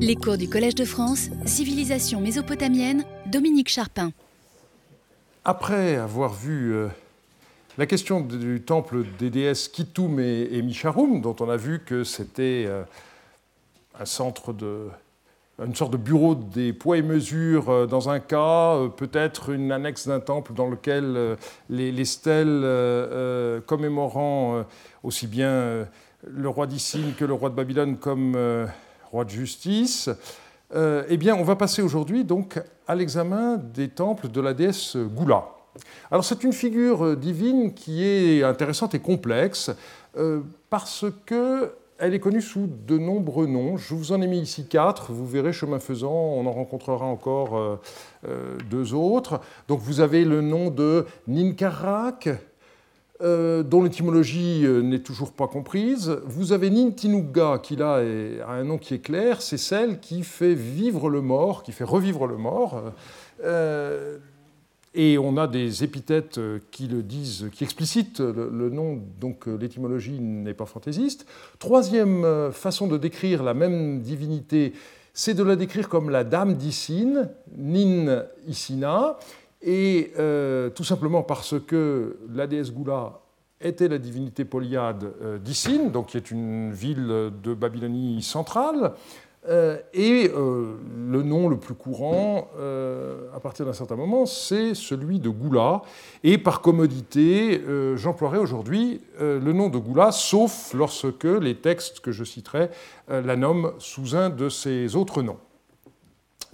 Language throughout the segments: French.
Les cours du Collège de France, Civilisation mésopotamienne, Dominique Charpin. Après avoir vu euh, la question du temple des déesses Kitoum et, et dont on a vu que c'était euh, un centre de, une sorte de bureau des poids et mesures euh, dans un cas, peut-être une annexe d'un temple dans lequel les, les stèles commémorant aussi bien le roi d'Issine que le roi de Babylone comme roi de justice. Euh, eh bien, on va passer aujourd'hui donc à l'examen des temples de la déesse Goula. Alors, c'est une figure euh, divine qui est intéressante et complexe euh, parce que elle est connue sous de nombreux noms. Je vous en ai mis ici quatre. Vous verrez, chemin faisant, on en rencontrera encore deux autres. Donc, vous avez le nom de Ninkarak, euh, dont l'étymologie euh, n'est toujours pas comprise. Vous avez Nintinuga, qui là a un nom qui est clair, c'est celle qui fait vivre le mort, qui fait revivre le mort. Euh, et on a des épithètes qui le disent, qui explicitent le, le nom, donc l'étymologie n'est pas fantaisiste. Troisième façon de décrire la même divinité, c'est de la décrire comme la dame d'Issine, Nin Issina, et euh, tout simplement parce que la déesse Goula était la divinité polyade euh, d'Issine, donc qui est une ville de Babylonie centrale, euh, et le nom le plus courant, à partir d'un certain moment, c'est celui de Goula. Et par commodité, j'emploierai aujourd'hui le nom de Goula, sauf lorsque les textes que je citerai la nomment sous un de ses autres noms.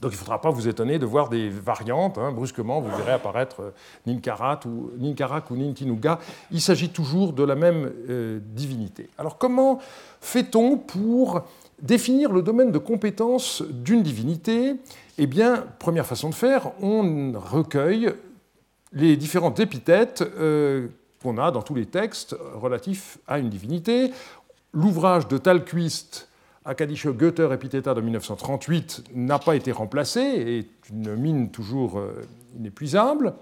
Donc il ne faudra pas vous étonner de voir des variantes. hein. brusquement, vous verrez apparaître euh, ou, Ninkarak ou Nintinuga. Il s'agit toujours de la même euh, divinité. Alors comment fait-on pour définir le domaine de compétence d'une divinité? Eh bien, première façon de faire, on recueille les différentes épithètes euh, qu'on a dans tous les textes relatifs à une divinité. L'ouvrage de Talquist, Akadische Götter Epitheta de 1938, n'a pas été remplacé et est une mine toujours euh, inépuisable.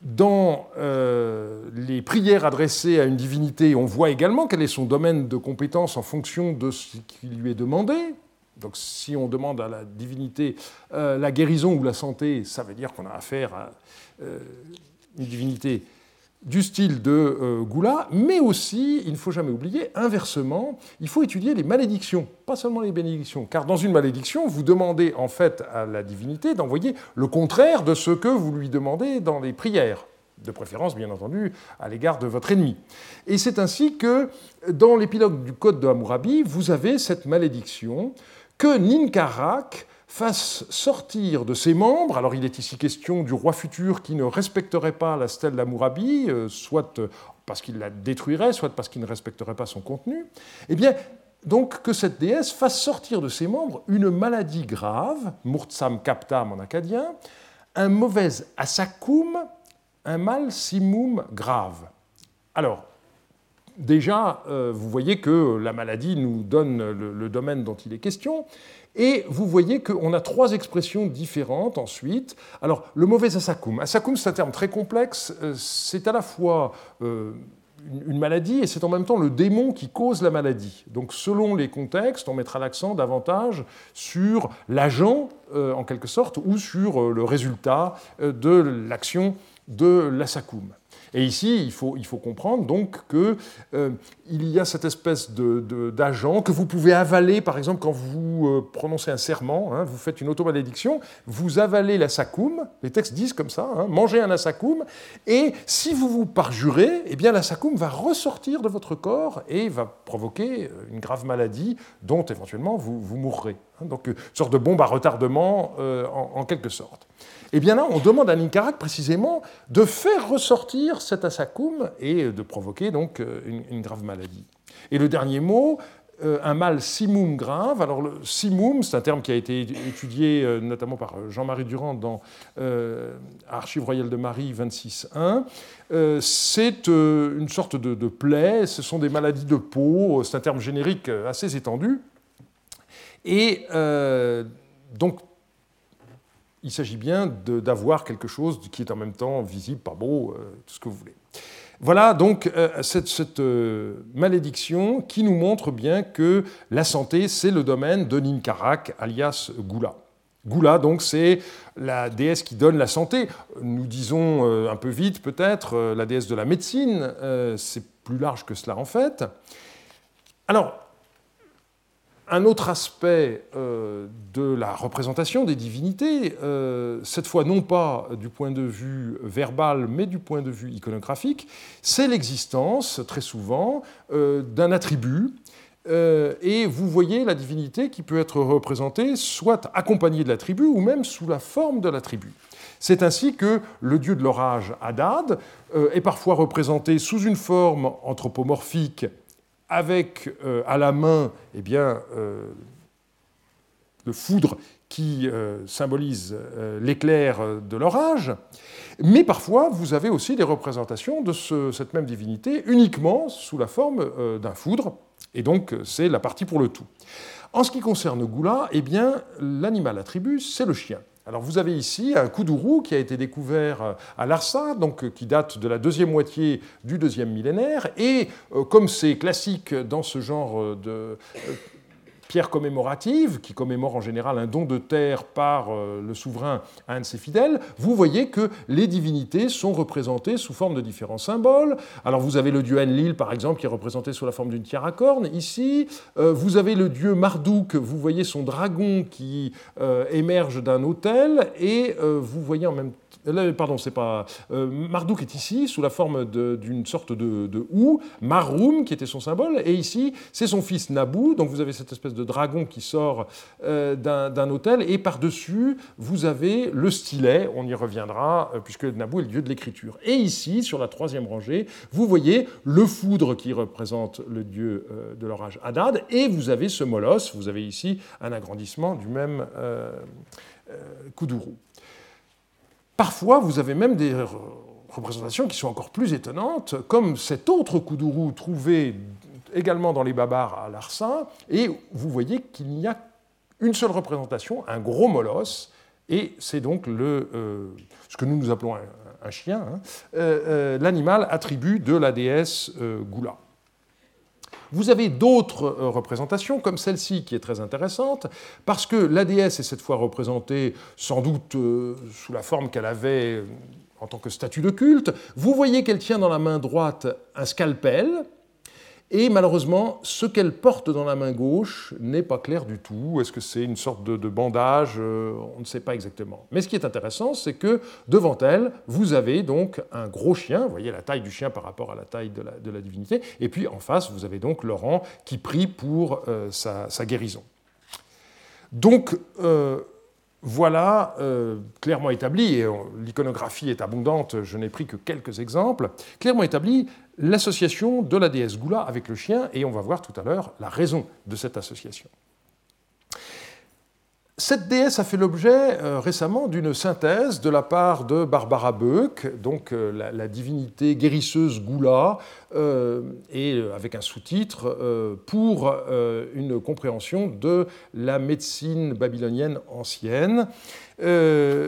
Dans euh, les prières adressées à une divinité, on voit également quel est son domaine de compétence en fonction de ce qui lui est demandé. Donc si on demande à la divinité euh, la guérison ou la santé, ça veut dire qu'on a affaire à une divinité du style de euh, Goula, mais aussi, il ne faut jamais oublier, inversement, il faut étudier les malédictions, pas seulement les bénédictions, car dans une malédiction, vous demandez en fait à la divinité d'envoyer le contraire de ce que vous lui demandez dans les prières, de préférence bien entendu à l'égard de votre ennemi. Et c'est ainsi que dans l'épilogue du Code de Hammurabi, vous avez cette malédiction que Ninkarak fasse sortir de ses membres, alors il est ici question du roi futur qui ne respecterait pas la stèle d'Hammurabi, euh, soit euh, parce qu'il la détruirait, soit parce qu'il ne respecterait pas son contenu, eh bien, donc que cette déesse fasse sortir de ses membres une maladie grave, Murtsam Kaptam en acadien, un mauvais asakum, un mal simum grave. Alors, déjà, euh, vous voyez que la maladie nous donne le, domaine dont il est question. Et vous voyez qu'on a trois expressions différentes ensuite. Alors, le mauvais asakum. Asakum, c'est un terme très complexe. Euh, C'est à la fois euh, une- maladie et c'est en même temps le démon qui cause la maladie. Donc, selon les contextes, on mettra l'accent davantage sur l'agent, en quelque sorte, ou sur le résultat de l'action de l'asakum. Et ici, il faut, comprendre donc qu'il euh, il y a cette espèce de- de- d'agent que vous pouvez avaler, par exemple, quand vous euh, prononcez un serment, hein, vous faites une automalédiction, vous avalez l'asakum, les textes disent comme ça, hein, mangez un asakum, et si vous vous parjurez, eh bien l'asakum va ressortir de votre corps et va provoquer euh, une grave maladie dont éventuellement vous, vous mourrez. hein. donc une sorte de bombe à retardement euh, en, quelque sorte. Et bien là, on demande à Ninkarak précisément de faire ressortir cet asakum et de provoquer donc euh, une grave maladie. Et le dernier mot, euh, un mal simum grave. Alors le simum, c'est un terme qui a été étudié euh, notamment par Jean-Marie Durand dans euh, Archives royales de Marie 26.1. Euh, c'est euh, une sorte de, de plaie, ce sont des maladies de peau, c'est un terme générique euh, assez étendu. Et euh, donc il s'agit bien d'avoir quelque chose qui est en même temps visible, pas beau, euh, tout ce que vous voulez. Voilà donc cette, malédiction qui nous montre bien que la santé, c'est le domaine de Ninkarak, alias Gula. Gula, donc, c'est la déesse qui donne la santé. Nous disons euh, un peu vite, peut-être, euh, la déesse de la médecine. Euh, c'est plus large que cela, en fait. Alors, un autre aspect de la représentation des divinités, cette fois non pas du point de vue verbal, mais du point de vue iconographique, c'est l'existence, très souvent, d'un attribut euh, et vous voyez la divinité qui peut être représentée soit accompagnée de la tribu ou même sous la forme de la tribu. C'est ainsi que le dieu de l'orage, Hadad, euh, est parfois représenté sous une forme anthropomorphique avec euh, à la main eh bien, le foudre qui symbolise l'éclair de l'orage. Mais parfois, vous avez aussi des représentations de cette même divinité uniquement sous la forme d'un foudre, et donc, c'est la partie pour le tout. En ce qui concerne Goula, eh l'animal attribut, c'est le chien. Alors vous avez ici un kuduru qui a été découvert à Larsa, donc qui date de la deuxième moitié du deuxième millénaire, et euh, comme c'est classique dans ce genre de pierre commémorative, qui commémore en général un don de terre par euh, le souverain à un de ses fidèles, vous voyez que les divinités sont représentées sous forme de différents symboles. Alors vous avez le dieu Enlil, par exemple, qui est représenté sous la forme d'une tiare à cornes, ici. Euh, vous avez le dieu Marduk, vous voyez son dragon qui euh, émerge d'un autel, et vous voyez en même temps pardon, c'est pas. Euh, Marduk est ici sous la forme d'une sorte de, de ou, Marum qui était son symbole, et ici c'est son fils Nabu. Donc vous avez cette espèce de dragon qui sort euh, d'un hôtel, et par-dessus vous avez le stylet, on y reviendra, euh, puisque Nabu est le dieu de l'écriture. Et ici, sur la troisième rangée, vous voyez le foudre qui représente le dieu de l'orage Hadad, et vous avez ce molosse, vous avez ici un agrandissement du même Kuduru. Parfois, vous avez même des représentations qui sont encore plus étonnantes, comme cet autre Kuduru trouvé également dans les Babars à Larsa, et vous voyez qu'il n'y a une seule représentation, un gros molosse, et c'est donc euh, ce que nous nous appelons un, chien, hein, euh, euh, l'animal attribut de la déesse Goula. Vous avez d'autres euh, représentations, comme celle-ci, qui est très intéressante, parce que la déesse est cette fois représentée sans doute euh, sous la forme qu'elle avait euh, en tant que statue de culte. Vous voyez qu'elle tient dans la main droite un scalpel, et malheureusement, ce qu'elle porte dans la main gauche n'est pas clair du tout. Est-ce que c'est une sorte de, bandage euh, On ne sait pas exactement. Mais ce qui est intéressant, c'est que devant elle, vous avez donc un gros chien. Vous voyez la taille du chien par rapport à la taille de la, divinité. Et puis en face, vous avez donc Laurent qui prie pour euh, sa, guérison. Donc, euh, voilà clairement établi, et l'iconographie est abondante, je n'ai pris que quelques exemples, clairement établi l'association de la déesse Goula avec le chien, et on va voir tout à l'heure la raison de cette association. Cette déesse a fait l'objet euh, récemment d'une synthèse de la part de Barbara Beuck, donc euh, la, divinité guérisseuse Goula, euh, et avec un sous-titre pour une compréhension de la médecine babylonienne ancienne. je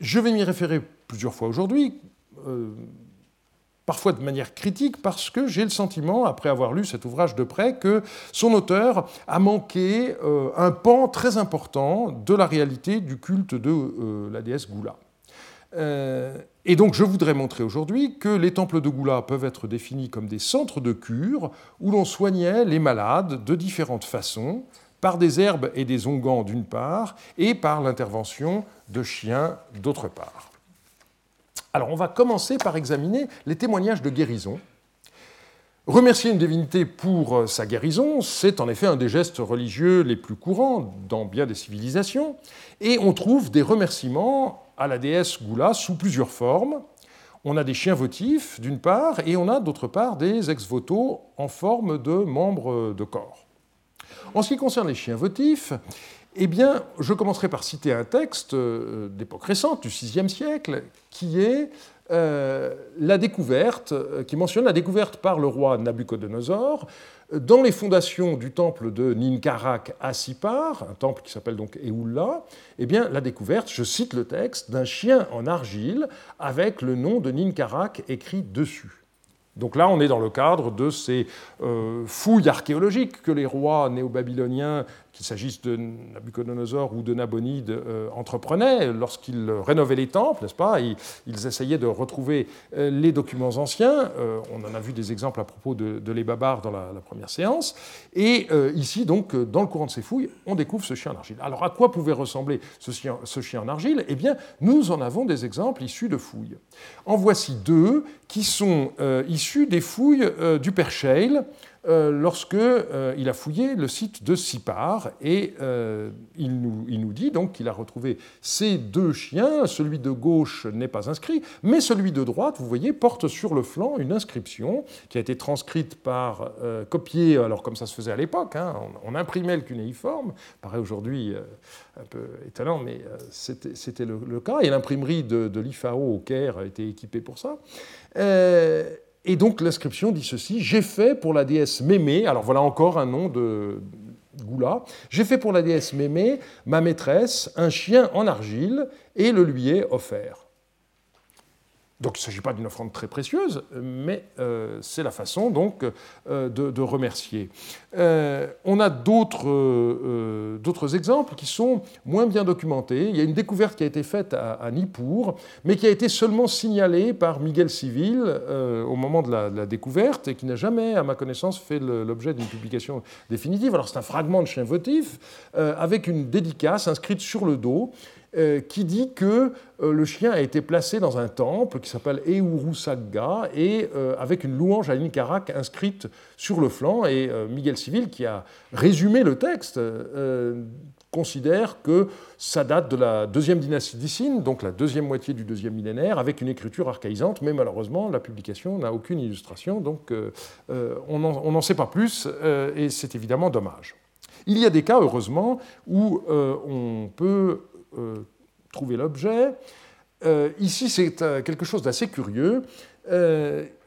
vais m'y référer plusieurs fois aujourd'hui parfois de manière critique, parce que j'ai le sentiment, après avoir lu cet ouvrage de près, que son auteur a manqué euh, un pan très important de la réalité du culte de euh, la déesse Goula. Euh, et donc je voudrais montrer aujourd'hui que les temples de Goula peuvent être définis comme des centres de cure où l'on soignait les malades de différentes façons, par des herbes et des onguents d'une part, et par l'intervention de chiens d'autre part. Alors on va commencer par examiner les témoignages de guérison. Remercier une divinité pour euh, sa guérison, c'est en effet un des gestes religieux les plus courants dans bien des civilisations, et on trouve des remerciements à la déesse Goula sous plusieurs formes. On a des chiens votifs d'une part, et on a d'autre part des ex-voto en forme de membres de corps. En ce qui concerne les chiens votifs, eh bien, je commencerai par citer un texte euh, d'époque récente, du VIe siècle, qui est euh, la découverte, euh, qui mentionne la découverte par le roi Nabucodonosor dans les fondations du temple de Ninkarak à Sipar, un temple qui s'appelle donc Eoula, eh bien, la découverte, je cite le texte, d'un chien en argile avec le nom de Ninkarak écrit dessus. Donc là, on est dans le cadre de ces fouilles archéologiques que les rois néo-babyloniens qu'il s'agisse de Nabucodonosor ou de Nabonide, euh, entreprenaient lorsqu'ils rénovaient les temples, n'est-ce pas ils, essayaient de retrouver euh, les documents anciens. Euh, on en a vu des exemples à propos de, de les Babars dans la, première séance. Et ici, donc, dans le courant de ces fouilles, on découvre ce chien en argile. Alors, à quoi pouvait ressembler ce chien, ce chien en argile? Eh bien, nous en avons des exemples issus de fouilles. En voici deux qui sont issus des fouilles du Père euh, lorsqu'il euh, il a fouillé le site de Sipar et euh, il, nous, il, nous, dit donc qu'il a retrouvé ces deux chiens. Celui de gauche n'est pas inscrit, mais celui de droite, vous voyez, porte sur le flanc une inscription qui a été transcrite par copier, alors comme ça se faisait à l'époque, hein, on, imprimait le cunéiforme, paraît aujourd'hui un peu étonnant, mais c'était le, le, cas, et l'imprimerie de, de l'IFAO au Caire a été équipée pour ça. Et donc l'inscription dit ceci J'ai fait pour la déesse Mémé, alors voilà encore un nom de Goula, j'ai fait pour la déesse Mémé, ma maîtresse, un chien en argile, et le lui ai offert. Donc il ne s'agit pas d'une offrande très précieuse, mais euh, c'est la façon donc euh, de, remercier. Euh, on a d'autres exemples qui sont moins bien documentés. Il y a une découverte qui a été faite à, Nippur, mais qui a été seulement signalée par Miguel Civil au moment de la, découverte et qui n'a jamais, à ma connaissance, fait l'objet d'une publication définitive. Alors c'est un fragment de chien votif avec une dédicace inscrite sur le dos qui dit que euh, le chien a été placé dans un temple qui s'appelle Eurusagga et euh, avec une louange à Ninkarak inscrite sur le flanc. Et Miguel Civil, qui a résumé le texte, considère que ça date de la deuxième dynastie d'Issine, donc la deuxième moitié du deuxième millénaire, avec une écriture archaïsante, mais malheureusement, la publication n'a aucune illustration, donc on n'en sait pas plus, et c'est évidemment dommage. Il y a des cas, heureusement, où on peut euh, trouver l'objet. Euh, ici, c'est euh, quelque chose d'assez curieux.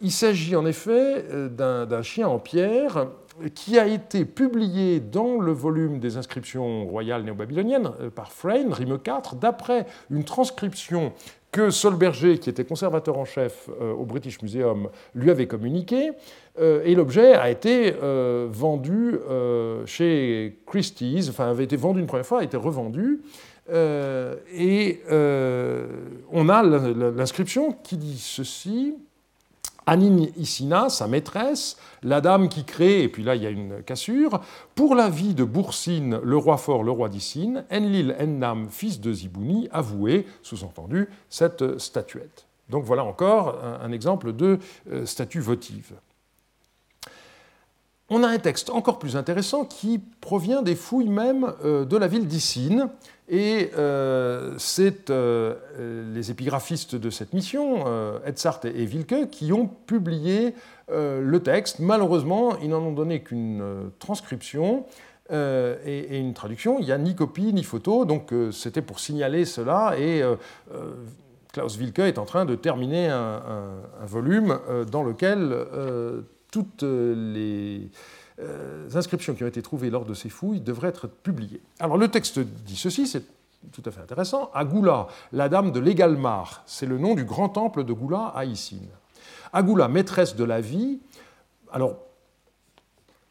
il s'agit en effet d'un chien en pierre qui a été publié dans le volume des inscriptions royales néo-babyloniennes par Freyne, Rime 4, d'après une transcription que Solberger, qui était conservateur en chef au British Museum, lui avait communiquée. et l'objet a été vendu chez Christie's, enfin avait été vendu une première fois, a été revendu. Euh, et euh, on a l'inscription qui dit ceci. Anine Isina, sa maîtresse, la dame qui crée, et puis là il y a une cassure, pour la vie de Boursine, le roi fort, le roi d'Issine, Enlil Ennam, fils de Zibouni, avoué, sous-entendu, cette statuette. Donc voilà encore un, exemple de euh, statue votive. On a un texte encore plus intéressant qui provient des fouilles même de la ville d'Issine, et euh, c'est euh, les épigraphistes de cette mission, euh, et Wilke, qui ont publié le texte. Malheureusement, ils n'en ont donné qu'une transcription et, une traduction. Il n'y a ni copie ni photo, donc c'était pour signaler cela. Et Klaus Wilke est en train de terminer un volume dans lequel toutes les euh, inscriptions qui ont été trouvées lors de ces fouilles devraient être publiées. Alors le texte dit ceci, c'est tout à fait intéressant. Agula, la dame de l'Égalmar, c'est le nom du grand temple de Goula à Issine. Agula, maîtresse de la vie. Alors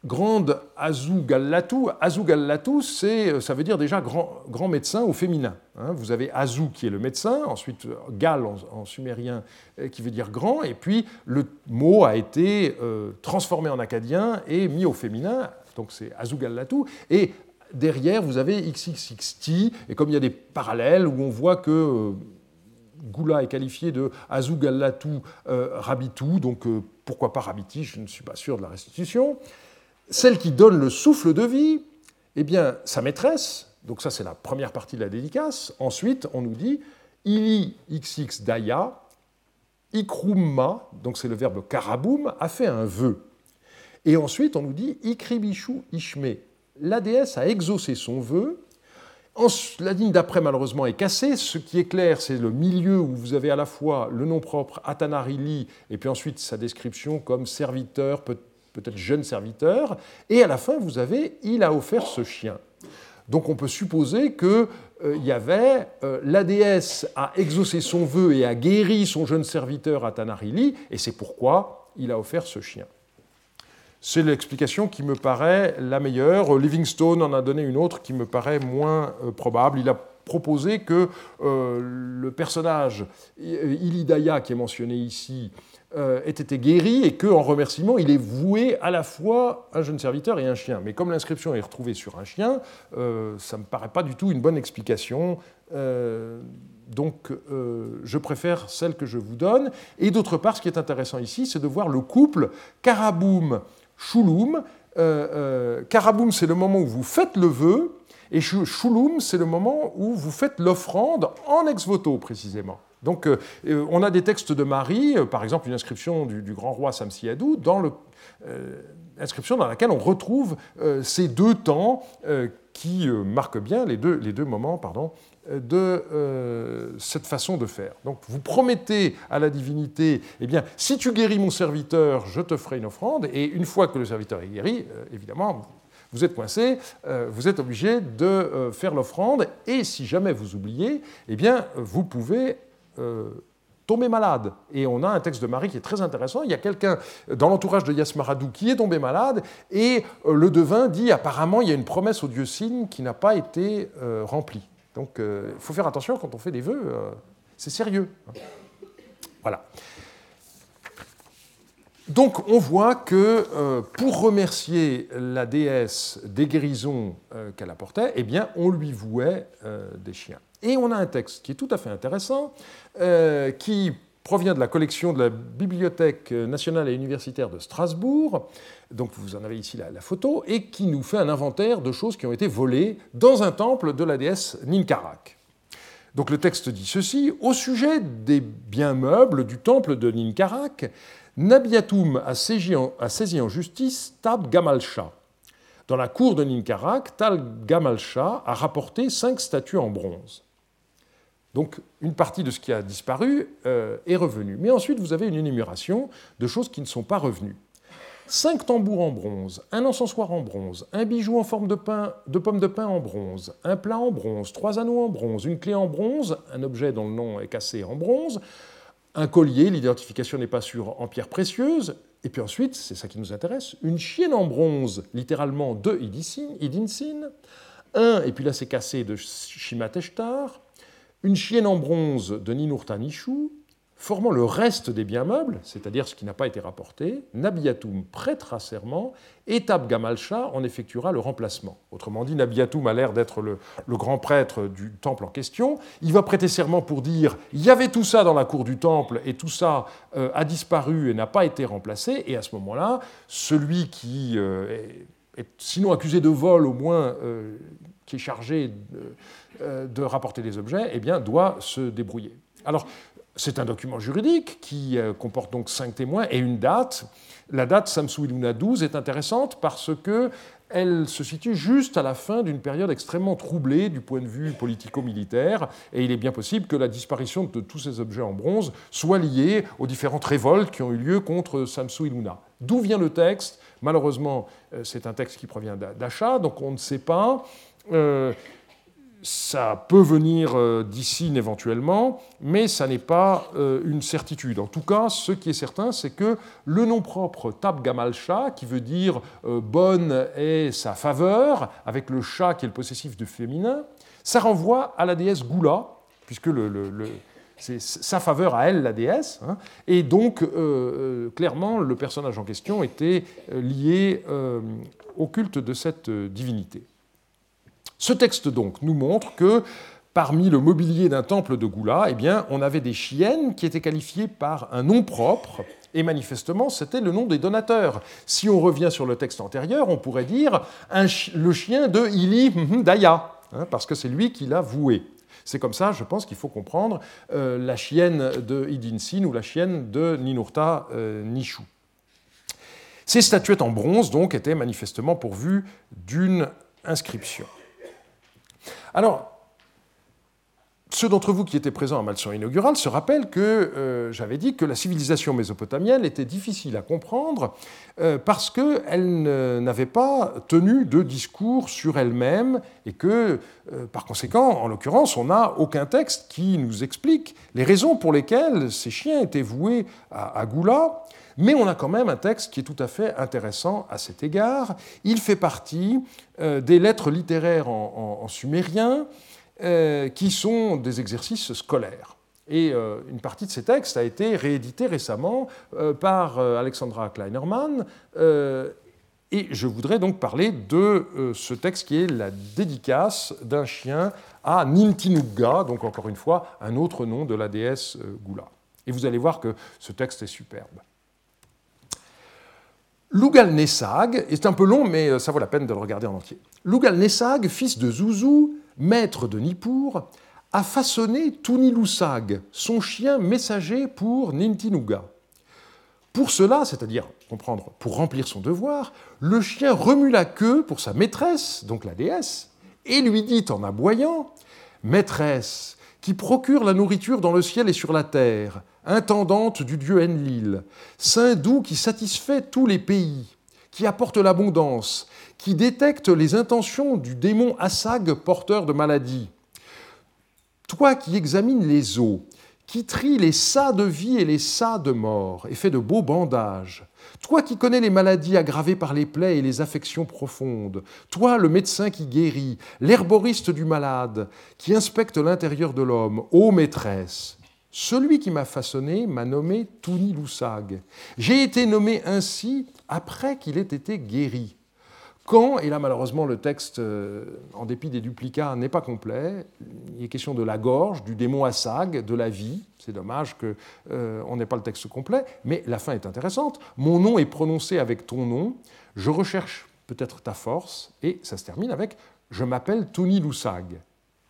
grande Azugallatou. Azugallatou, c'est, ça veut dire déjà grand, grand médecin au féminin. Hein. vous avez Azou qui est le médecin, ensuite Gal en, sumérien euh, qui veut dire grand, et puis le mot a été euh, transformé en acadien et mis au féminin, donc c'est Azugallatou. Et derrière, vous avez XXXT, et comme il y a des parallèles où on voit que. Euh, Goula est qualifié de Azugallatou Rabitou, donc pourquoi pas Rabiti, je ne suis pas sûr de la restitution celle qui donne le souffle de vie, eh bien, sa maîtresse, donc ça c'est la première partie de la dédicace, ensuite on nous dit Ili xx daya, ikrumma, donc c'est le verbe karaboum, a fait un vœu. Et ensuite on nous dit ikribishu ishme la déesse a exaucé son vœu. La ligne d'après, malheureusement, est cassée. Ce qui est clair, c'est le milieu où vous avez à la fois le nom propre Atanarili et puis ensuite sa description comme serviteur, peut-être jeune serviteur. Et à la fin, vous avez il a offert ce chien. Donc on peut supposer qu'il euh, y avait euh, la déesse a exaucé son vœu et a guéri son jeune serviteur Atanarili, et c'est pourquoi il a offert ce chien. C'est l'explication qui me paraît la meilleure. Livingstone en a donné une autre qui me paraît moins euh, probable. Il a proposé que le personnage Ilidaya qui est mentionné ici ait été guéri et qu'en remerciement, il est voué à la fois un jeune serviteur et un chien. Mais comme l'inscription est retrouvée sur un chien, ça ne me paraît pas du tout une bonne explication. Donc, euh, je préfère celle que je vous donne. Et d'autre part, ce qui est intéressant ici, c'est de voir le couple Karaboum-Shouloum. Euh, euh, Karaboum, c'est le moment où vous faites le vœu, et Shouloum, c'est le moment où vous faites l'offrande en ex-voto, précisément. Donc, on a des textes de Marie, par exemple une inscription du, grand roi Samsiadou, dans le, inscription dans laquelle on retrouve ces deux temps qui marquent bien les deux, moments de euh, cette façon de faire. Donc vous promettez à la divinité, eh bien, si tu guéris mon serviteur, je te ferai une offrande, et une fois que le serviteur est guéri, euh, évidemment, vous êtes coincé, euh, vous êtes obligé de faire l'offrande, et si jamais vous oubliez, eh bien, vous pouvez tomber malade. Et on a un texte de Marie qui est très intéressant. Il y a quelqu'un dans l'entourage de Yasmaradou qui est tombé malade, et le devin dit apparemment il y a une promesse au dieu Signe qui n'a pas été remplie. Donc euh, il faut faire attention quand on fait des vœux, euh, c'est sérieux. Voilà. Donc on voit que euh, pour remercier la déesse des guérisons qu'elle apportait, eh on lui vouait des chiens. Et on a un texte qui est tout à fait intéressant, qui provient de la collection de la Bibliothèque nationale et universitaire de Strasbourg, donc vous en avez ici la, photo, et qui nous fait un inventaire de choses qui ont été volées dans un temple de la déesse Ninkarak. Donc le texte dit ceci Au sujet des biens meubles du temple de Ninkarak, Nabiatum a saisi en, justice Tab Gamalcha. Dans la cour de Ninkarak, Tal Gamalcha a rapporté cinq statues en bronze. Donc une partie de ce qui a disparu euh, est revenue. Mais ensuite, vous avez une énumération de choses qui ne sont pas revenues cinq tambours en bronze, un encensoir en bronze, un bijou en forme de, pain, de pomme de pin en bronze, un plat en bronze, trois anneaux en bronze, une clé en bronze, un objet dont le nom est cassé en bronze, un collier, l'identification n'est pas sûre, en pierre précieuse, et puis ensuite, c'est ça qui nous intéresse, une chienne en bronze, littéralement de Idinsin, un, et puis là c'est cassé, de Shimateshtar, une chienne en bronze de Ninurtanishu, formant le reste des biens meubles, c'est-à-dire ce qui n'a pas été rapporté, Nabiatum prêtera serment et Tab Gamalcha en effectuera le remplacement. Autrement dit, Nabiatum a l'air d'être le, grand prêtre du temple en question. Il va prêter serment pour dire il y avait tout ça dans la cour du temple et tout ça euh, a disparu et n'a pas été remplacé. Et à ce moment-là, celui qui euh, est, sinon accusé de vol, au moins euh, qui est chargé de, de rapporter des objets, eh bien, doit se débrouiller. Alors, c'est un document juridique qui euh, comporte donc cinq témoins et une date. La date Samsuiluna 12 est intéressante parce que elle se situe juste à la fin d'une période extrêmement troublée du point de vue politico-militaire, et il est bien possible que la disparition de tous ces objets en bronze soit liée aux différentes révoltes qui ont eu lieu contre Samsu Iluna. D'où vient le texte? Malheureusement, euh, c'est un texte qui provient d'achat, donc on ne sait pas. Euh, ça peut venir euh, d'ici éventuellement, mais ça n'est pas euh, une certitude. En tout cas, ce qui est certain, c'est que le nom propre Tab Gamalcha, qui veut dire euh, bonne est sa faveur, avec le chat qui est le possessif du féminin, ça renvoie à la déesse Goula, puisque c'est sa faveur à elle, la déesse. Hein. et donc, clairement, le personnage en question était lié au culte de cette divinité. Ce texte donc nous montre que parmi le mobilier d'un temple de Goula, eh on avait des chiennes qui étaient qualifiées par un nom propre, et manifestement, c'était le nom des donateurs. Si on revient sur le texte antérieur, on pourrait dire le chien de Ili Daya, hein, parce que c'est lui qui l'a voué. C'est comme ça, je pense qu'il faut comprendre euh, la chienne de Idinsin ou la chienne de Ninurta euh, Nishu. Ces statuettes en bronze, donc, étaient manifestement pourvues d'une inscription. Alors, ceux d'entre vous qui étaient présents à ma leçon inaugurale se rappellent que euh, j'avais dit que la civilisation mésopotamienne était difficile à comprendre euh, parce qu'elle n'avait pas tenu de discours sur elle-même et que, euh, par conséquent, en l'occurrence, on n'a aucun texte qui nous explique les raisons pour lesquelles ces chiens étaient voués à, Goula. Mais on a quand même un texte qui est tout à fait intéressant à cet égard. Il fait partie des lettres littéraires en sumérien euh, qui sont des exercices scolaires. Et euh, une partie de ces textes a été rééditée récemment euh, par Alexandra Kleinerman. et je voudrais donc parler de ce texte qui est la dédicace d'un chien à Nintinugga, donc encore une fois un autre nom de la déesse Gula. Et vous allez voir que ce texte est superbe. Lugal-Nessag est un peu long, mais ça vaut la peine de le regarder en entier. Lugal-Nessag, fils de Zouzou, maître de Nippur, a façonné Tunilusag, son chien messager pour Nintinuga. Pour cela, c'est-à-dire comprendre, pour remplir son devoir, le chien remue la queue pour sa maîtresse, donc la déesse, et lui dit en aboyant Maîtresse, qui procure la nourriture dans le ciel et sur la terre, intendante du dieu Enlil, saint doux qui satisfait tous les pays, qui apporte l'abondance, qui détecte les intentions du démon Assag porteur de maladie. Toi qui examines les os, qui trie les sas de vie et les sas de mort, et fait de beaux bandages, toi qui connais les maladies aggravées par les plaies et les affections profondes, toi le médecin qui guérit, l'herboriste du malade, qui inspecte l'intérieur de l'homme, ô maîtresse, celui qui m'a façonné m'a nommé Tuni Lusag. J'ai été nommé ainsi après qu'il ait été guéri. Quand, et là malheureusement le texte, euh, en dépit des duplicats, n'est pas complet, il est question de la gorge, du démon Assag, de la vie. C'est dommage qu'on euh, n'ait pas le texte complet, mais la fin est intéressante. Mon nom est prononcé avec ton nom, je recherche peut-être ta force, et ça se termine avec Je m'appelle Tony Lusag.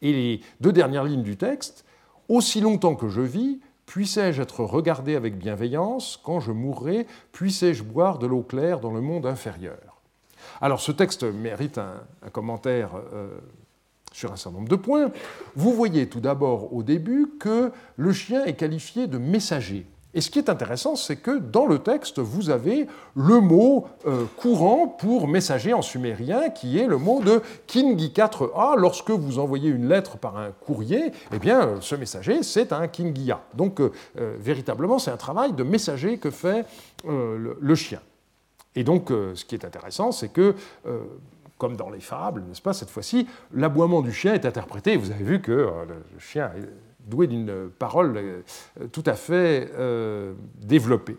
Et les deux dernières lignes du texte Aussi longtemps que je vis, puissais-je être regardé avec bienveillance, quand je mourrai, puissais-je boire de l'eau claire dans le monde inférieur. Alors ce texte mérite un, commentaire euh, sur un certain nombre de points. Vous voyez tout d'abord au début que le chien est qualifié de messager. Et ce qui est intéressant, c'est que dans le texte, vous avez le mot euh, courant pour messager en sumérien, qui est le mot de Kingi 4a. Lorsque vous envoyez une lettre par un courrier, eh bien, ce messager, c'est un Kingia. Donc, euh, véritablement, c'est un travail de messager que fait le, chien. Et donc, euh, ce qui est intéressant, c'est que, euh, comme dans les fables, n'est-ce pas, cette fois-ci, l'aboiement du chien est interprété. Vous avez vu que euh, le chien doué d'une parole tout à fait développée.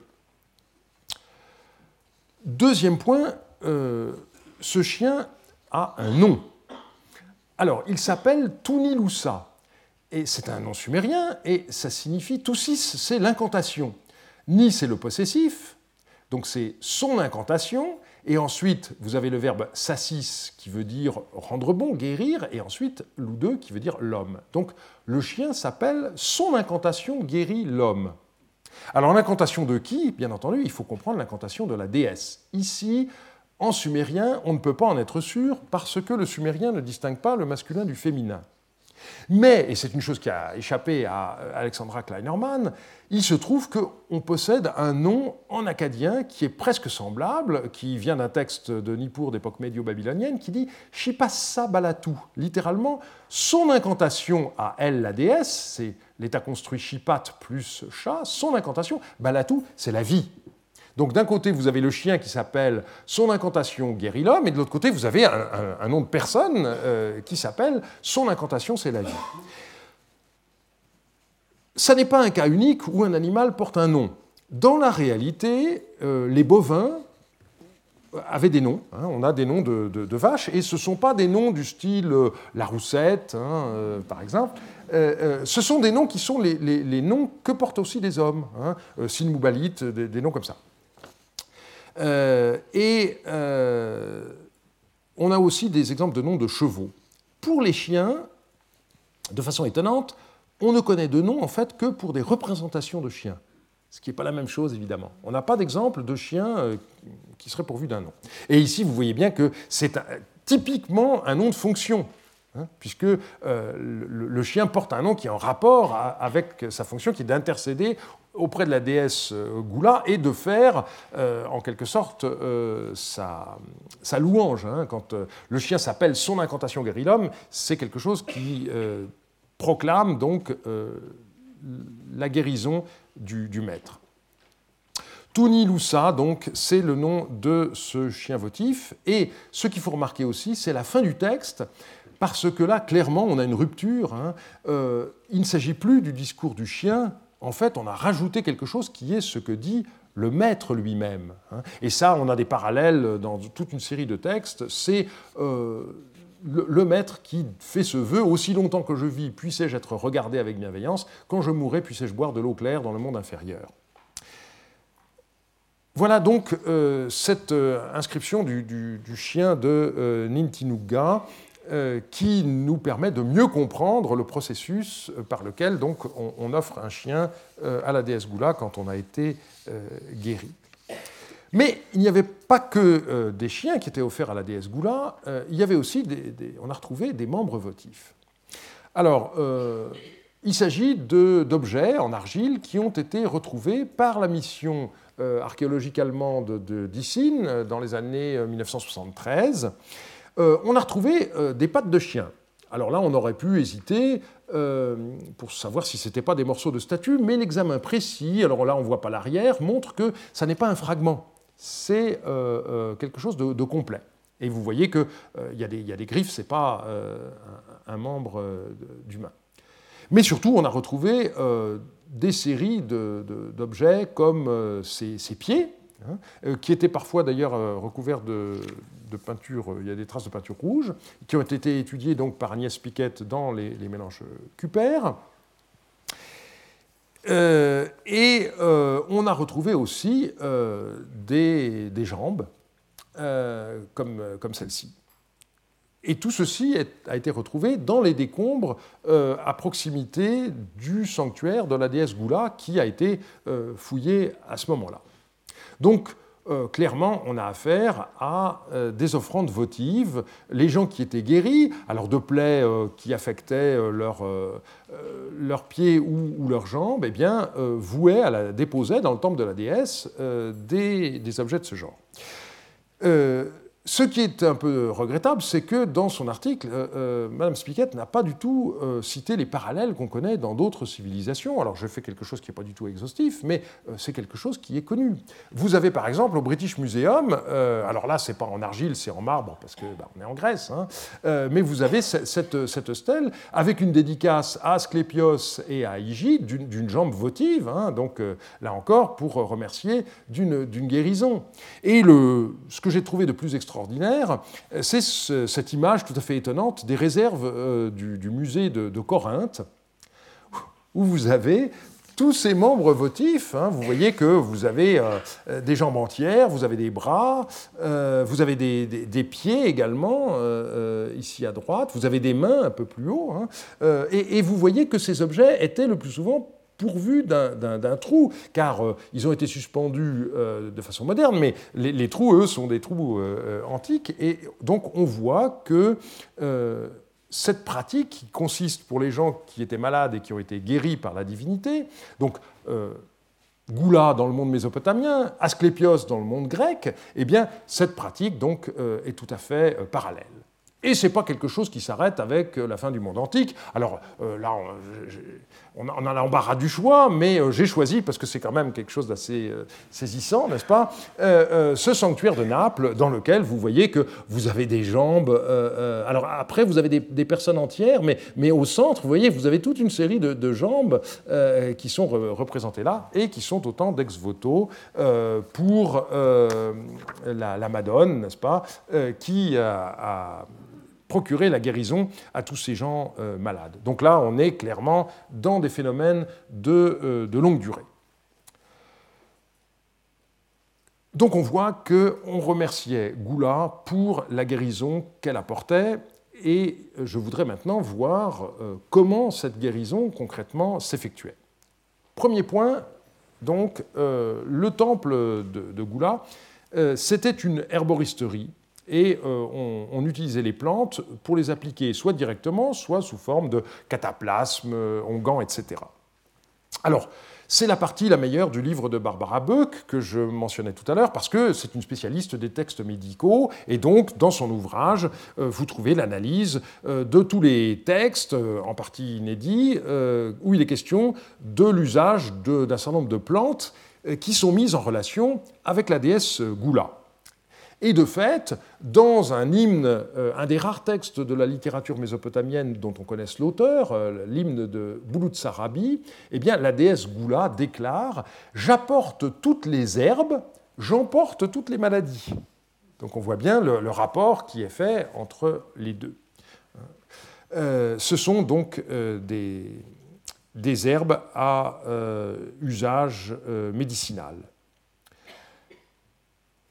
Deuxième point, ce chien a un nom. Alors, il s'appelle Tunilusa. Et c'est un nom sumérien, et ça signifie Toussis, c'est l'incantation. Ni, c'est le possessif, donc c'est son incantation, et ensuite vous avez le verbe sassis qui veut dire rendre bon, guérir, et ensuite l'ou qui veut dire l'homme. Donc le chien s'appelle son incantation guérit l'homme. Alors l'incantation de qui? Bien entendu, il faut comprendre l'incantation de la déesse. Ici, en sumérien, on ne peut pas en être sûr parce que le sumérien ne distingue pas le masculin du féminin. Mais, et c'est une chose qui a échappé à Alexandra Kleinerman, il se trouve qu'on possède un nom en acadien qui est presque semblable, qui vient d'un texte de Nippur d'époque médio-babylonienne, qui dit Shipassa Balatu. Littéralement, son incantation à elle, la déesse, c'est l'état construit Shipat plus chat, son incantation, Balatu, c'est la vie. Donc d'un côté, vous avez le chien qui s'appelle Son incantation guérit l'homme, et de l'autre côté, vous avez un, nom de personne euh, qui s'appelle Son incantation c'est la vie. Ça n'est pas un cas unique où un animal porte un nom. Dans la réalité, euh, les bovins avaient des noms. Hein. on a des noms de, vaches, et ce ne sont pas des noms du style euh, la roussette, hein, par exemple. ce sont des noms qui sont les, noms que portent aussi des hommes. Hein, des noms comme ça. Euh, et euh, on a aussi des exemples de noms de chevaux. Pour les chiens, de façon étonnante, on ne connaît de nom en fait que pour des représentations de chiens, ce qui n'est pas la même chose évidemment. On n'a pas d'exemple de chien euh, qui serait pourvu d'un nom. Et ici, vous voyez bien que c'est typiquement un nom de fonction. Hein, puisque le, chien porte un nom qui est en rapport avec sa fonction, qui est d'intercéder auprès de la déesse euh, Goula et de faire, euh, en quelque sorte, sa, louange. Hein. Quand le chien s'appelle son incantation guérit l'homme, c'est quelque chose qui proclame donc la guérison du, du maître. Tuni Loussa, donc, c'est le nom de ce chien votif. Et ce qu'il faut remarquer aussi, c'est la fin du texte parce que là, clairement, on a une rupture. Hein. Euh, il ne s'agit plus du discours du chien. En fait, on a rajouté quelque chose qui est ce que dit le maître lui-même. Hein. Et ça, on a des parallèles dans toute une série de textes. C'est euh, le, maître qui fait ce vœu aussi longtemps que je vis, puissais-je être regardé avec bienveillance, quand je mourrai, puissais-je boire de l'eau claire dans le monde inférieur. Voilà donc euh, cette inscription du, chien de Nintinuga euh, qui nous permet de mieux comprendre le processus euh, par lequel donc, on, offre un chien euh, à la déesse Goula quand on a été guéri. Mais il n'y avait pas que des chiens qui étaient offerts à la déesse Goula, il y avait aussi, on a retrouvé des membres votifs. Alors, il s'agit d'objets en argile qui ont été retrouvés par la mission archéologique allemande de Dissine dans les années 1973 euh, on a retrouvé euh, des pattes de chien. Alors là, on aurait pu hésiter euh, pour savoir si ce n'était pas des morceaux de statue, mais l'examen précis, alors là on ne voit pas l'arrière, montre que ça n'est pas un fragment, c'est quelque chose de, complet. Et vous voyez qu'il y, y, a des griffes, ce n'est pas un, membre d'humain. Mais surtout, on a retrouvé des séries d'objets comme ces, pieds, hein, qui étaient parfois d'ailleurs recouverts de, de peinture, il y a des traces de peinture rouge, qui ont été étudiées donc par Agnès Piquet dans les, mélanges Cuper. Euh, et euh, on a retrouvé aussi euh, des, jambes comme, comme celle-ci. Et tout ceci a été retrouvé dans les décombres à proximité du sanctuaire de la déesse Goula qui a été fouillé à ce moment-là. Donc, euh, clairement, on a affaire à euh, des offrandes votives. Les gens qui étaient guéris, alors de plaies euh, qui affectaient leurs pieds ou, leurs jambes, eh bien, vouaient, à la, déposaient dans le temple de la déesse des, des objets de ce genre. Ce qui est un peu regrettable, c'est que dans son article, euh, euh, Madame n'a pas du tout euh, cité les parallèles qu'on connaît dans d'autres civilisations. Alors je fais quelque chose qui n'est pas du tout exhaustif, mais c'est quelque chose qui est connu. Vous avez par exemple au British Museum, alors là c'est pas en argile, c'est en marbre parce que bah, on est en Grèce, hein, mais vous avez cette, stèle avec une dédicace à Asclépios et à Hygide d'une jambe votive, hein, donc là encore pour remercier d'une guérison. Et ce que j'ai trouvé de plus extraordinaire c'est cette image tout à fait étonnante des réserves euh, du, musée de, Corinthe, où vous avez tous ces membres votifs. Hein. vous voyez que vous avez euh, des jambes entières, vous avez des bras, euh, vous avez des, pieds également, ici à droite, vous avez des mains un peu plus haut, hein. et, et, vous voyez que ces objets étaient le plus souvent pourvu d'un trou, car euh, ils ont été suspendus euh, de façon moderne, mais les, trous, eux, sont des trous euh, antiques, et donc on voit que cette pratique qui consiste pour les gens qui étaient malades et qui ont été guéris par la divinité, donc Goula dans le monde mésopotamien, Asclépios dans le monde grec, eh bien cette pratique donc est tout à fait parallèle. Et ce n'est pas quelque chose qui s'arrête avec la fin du monde antique. Alors là, on a l'embarras du choix, mais euh, j'ai choisi, parce que c'est quand même quelque chose d'assez euh, saisissant, n'est-ce pas, euh, ce sanctuaire de Naples, dans lequel vous voyez que vous avez des jambes. alors après, vous avez des, personnes entières, mais, au centre, vous voyez, vous avez toute une série de, jambes qui sont représentées là et qui sont autant d'ex-voto pour la, Madone, n'est-ce pas, qui a procurer la guérison à tous ces gens euh, malades. Donc là, on est clairement dans des phénomènes de, euh, longue durée. Donc on voit qu'on remerciait Goula pour la guérison qu'elle apportait, et je voudrais maintenant voir euh, comment cette guérison concrètement s'effectuait. Premier point, donc, le temple de, de Goula, c'était une herboristerie et on, utilisait les plantes pour les appliquer soit directement, soit sous forme de cataplasme, onguent, etc. Alors, c'est la partie la meilleure du livre de Barbara Buck que je mentionnais tout à l'heure, parce que c'est une spécialiste des textes médicaux, et donc dans son ouvrage, euh, vous trouvez l'analyse euh, de tous les textes, euh, en partie inédits, où il est question de l'usage d'un certain nombre de plantes qui sont mises en relation avec la déesse Goula. Et de fait, dans un hymne, euh, un des rares textes de la littérature mésopotamienne dont on connaisse l'auteur, euh, l'hymne de Boulout Sarabi, eh bien, la déesse Goula déclare J'apporte toutes les herbes, j'emporte toutes les maladies. Donc on voit bien le, rapport qui est fait entre les deux. Euh, ce sont donc des, herbes à usage médicinal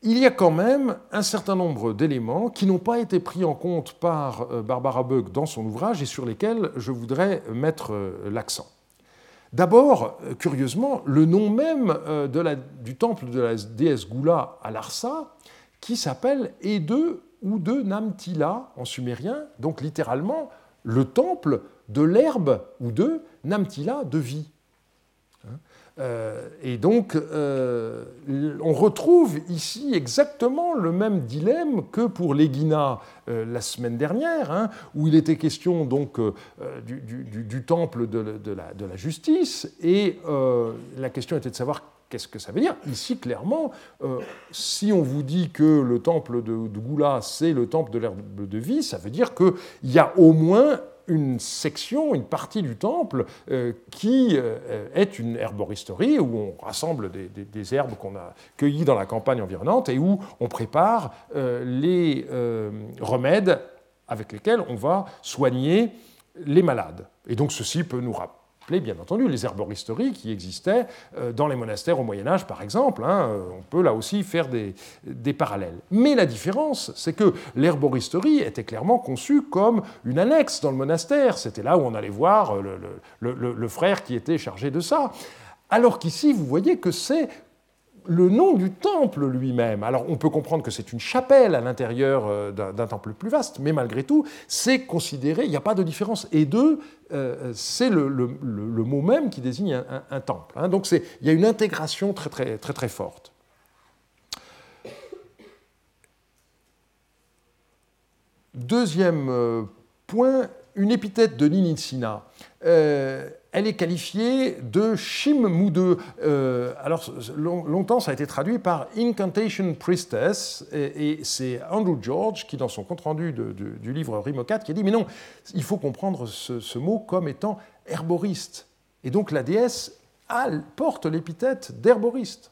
il y a quand même un certain nombre d'éléments qui n'ont pas été pris en compte par euh, Barbara Böck dans son ouvrage et sur lesquels je voudrais mettre euh, l'accent. D'abord, euh, curieusement, le nom même du temple de la déesse Goula à Larsa, qui s'appelle Ede ou de Namtila en sumérien, donc littéralement le temple de l'herbe ou de Namtila de vie. Euh, et donc, euh, on retrouve ici exactement le même dilemme que pour l'Egina euh, la semaine dernière, hein, où il était question donc du, temple de, la, justice, et la question était de savoir qu'est-ce que ça veut dire. Ici, clairement, si on vous dit que le temple de, de Goula, c'est le temple de l'herbe de vie, ça veut dire qu'il y a au moins une section, une partie du temple euh, qui euh, est une herboristerie où on rassemble des, herbes qu'on a cueillies dans la campagne environnante et où on prépare euh, les remèdes avec lesquels on va soigner les malades. Et donc ceci peut nous rappeler bien entendu, les herboristeries qui existaient euh, dans les monastères au Moyen Âge, par exemple. Hein, euh, on peut là aussi faire des, parallèles. Mais la différence, c'est que l'herboristerie était clairement conçue comme une annexe dans le monastère. C'était là où on allait voir le frère qui était chargé de ça. Alors qu'ici, vous voyez que c'est le nom du temple lui-même. Alors on peut comprendre que c'est une chapelle à l'intérieur euh, d'un temple plus vaste, mais malgré tout, c'est considéré, il n'y a pas de différence. Et deux, euh, c'est le, mot même qui désigne un, temple. Hein. Donc il y a une intégration très très très très forte. Deuxième euh, point, une épithète de Ninitsina elle est qualifiée de Shim Euh, alors, longtemps, ça a été traduit par Incantation Priestess, et, c'est Andrew George qui, dans son compte-rendu du livre Rimocat, qui a dit Mais non, il faut comprendre ce, mot comme étant herboriste. Et donc, la déesse porte l'épithète d'herboriste.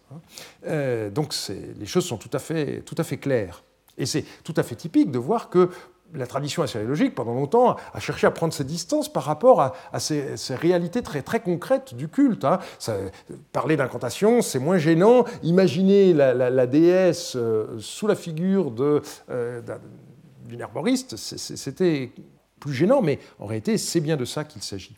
Euh, donc, les choses sont tout à fait, tout à fait claires. Et c'est tout à fait typique de voir que la tradition assyriologique, pendant longtemps, a cherché à prendre ses distances par rapport à, ces, réalités très, très concrètes du culte. Hein. parler d'incantation, c'est moins gênant. Imaginez la, déesse euh, sous la figure euh, d'une herboriste, c'était plus gênant, mais en réalité, c'est bien de ça qu'il s'agit.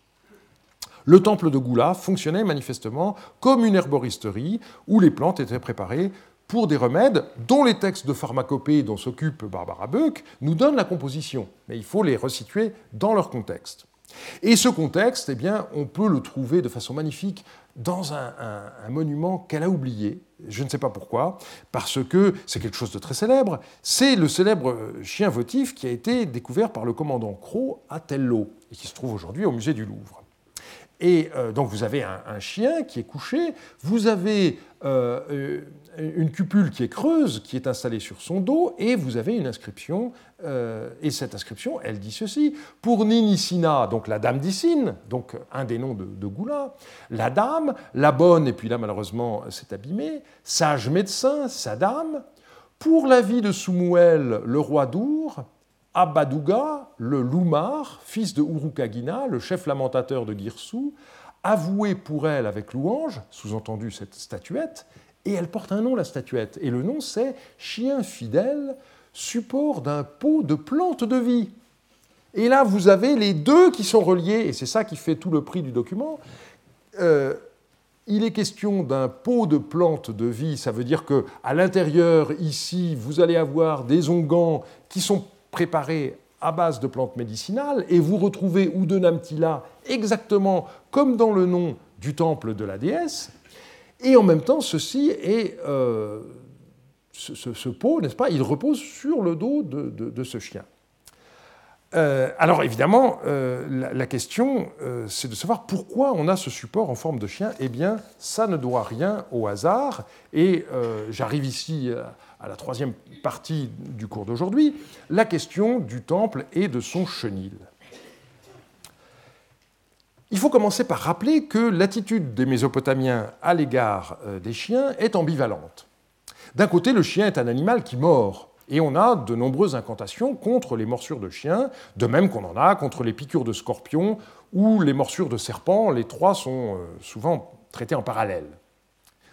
Le temple de Goula fonctionnait manifestement comme une herboristerie où les plantes étaient préparées pour des remèdes dont les textes de pharmacopée dont s'occupe Barbara Buck nous donnent la composition, mais il faut les resituer dans leur contexte. Et ce contexte, eh on peut le trouver de façon magnifique dans un, monument qu'elle a oublié, je ne sais pas pourquoi, parce que c'est quelque chose de très célèbre, c'est le célèbre chien votif qui a été découvert par le commandant Croc à Tello, et qui se trouve aujourd'hui au musée du Louvre. Et euh, donc vous avez un, chien qui est couché, vous avez euh, euh, une cupule qui est creuse, qui est installée sur son dos, et vous avez une inscription, et cette inscription, elle dit ceci, pour Ninisina, donc la dame d'Issine, donc un des noms de, de, Goula, la dame, la bonne, et puis là malheureusement c'est abîmé, sage médecin, sa dame, pour la vie de Soumouel, le roi d'Our, Abadouga, le Loumar, fils de Urukagina, le chef lamentateur de Girsou, avoué pour elle avec louange, sous-entendu cette statuette, et elle porte un nom, la statuette. Et le nom, c'est Chien fidèle, support d'un pot de plantes de vie. Et là, vous avez les deux qui sont reliés, et c'est ça qui fait tout le prix du document. Euh, il est question d'un pot de plantes de vie, ça veut dire que à l'intérieur, ici, vous allez avoir des onguents qui sont préparés à base de plantes médicinales, et vous retrouvez Udonamtila exactement comme dans le nom du temple de la déesse, et en même temps, ceci est, euh, ce, pot, n'est-ce pas, il repose sur le dos de ce chien. Euh, alors évidemment, euh, la, question, euh, c'est de savoir pourquoi on a ce support en forme de chien. Eh bien, ça ne doit rien au hasard. Et j'arrive ici à la troisième partie du cours d'aujourd'hui, la question du temple et de son chenil. Il faut commencer par rappeler que l'attitude des Mésopotamiens à l'égard des chiens est ambivalente. D'un côté, le chien est un animal qui mord, et on a de nombreuses incantations contre les morsures de chiens, de même qu'on en a contre les piqûres de scorpions ou les morsures de serpents. Les trois sont euh, souvent traités en parallèle.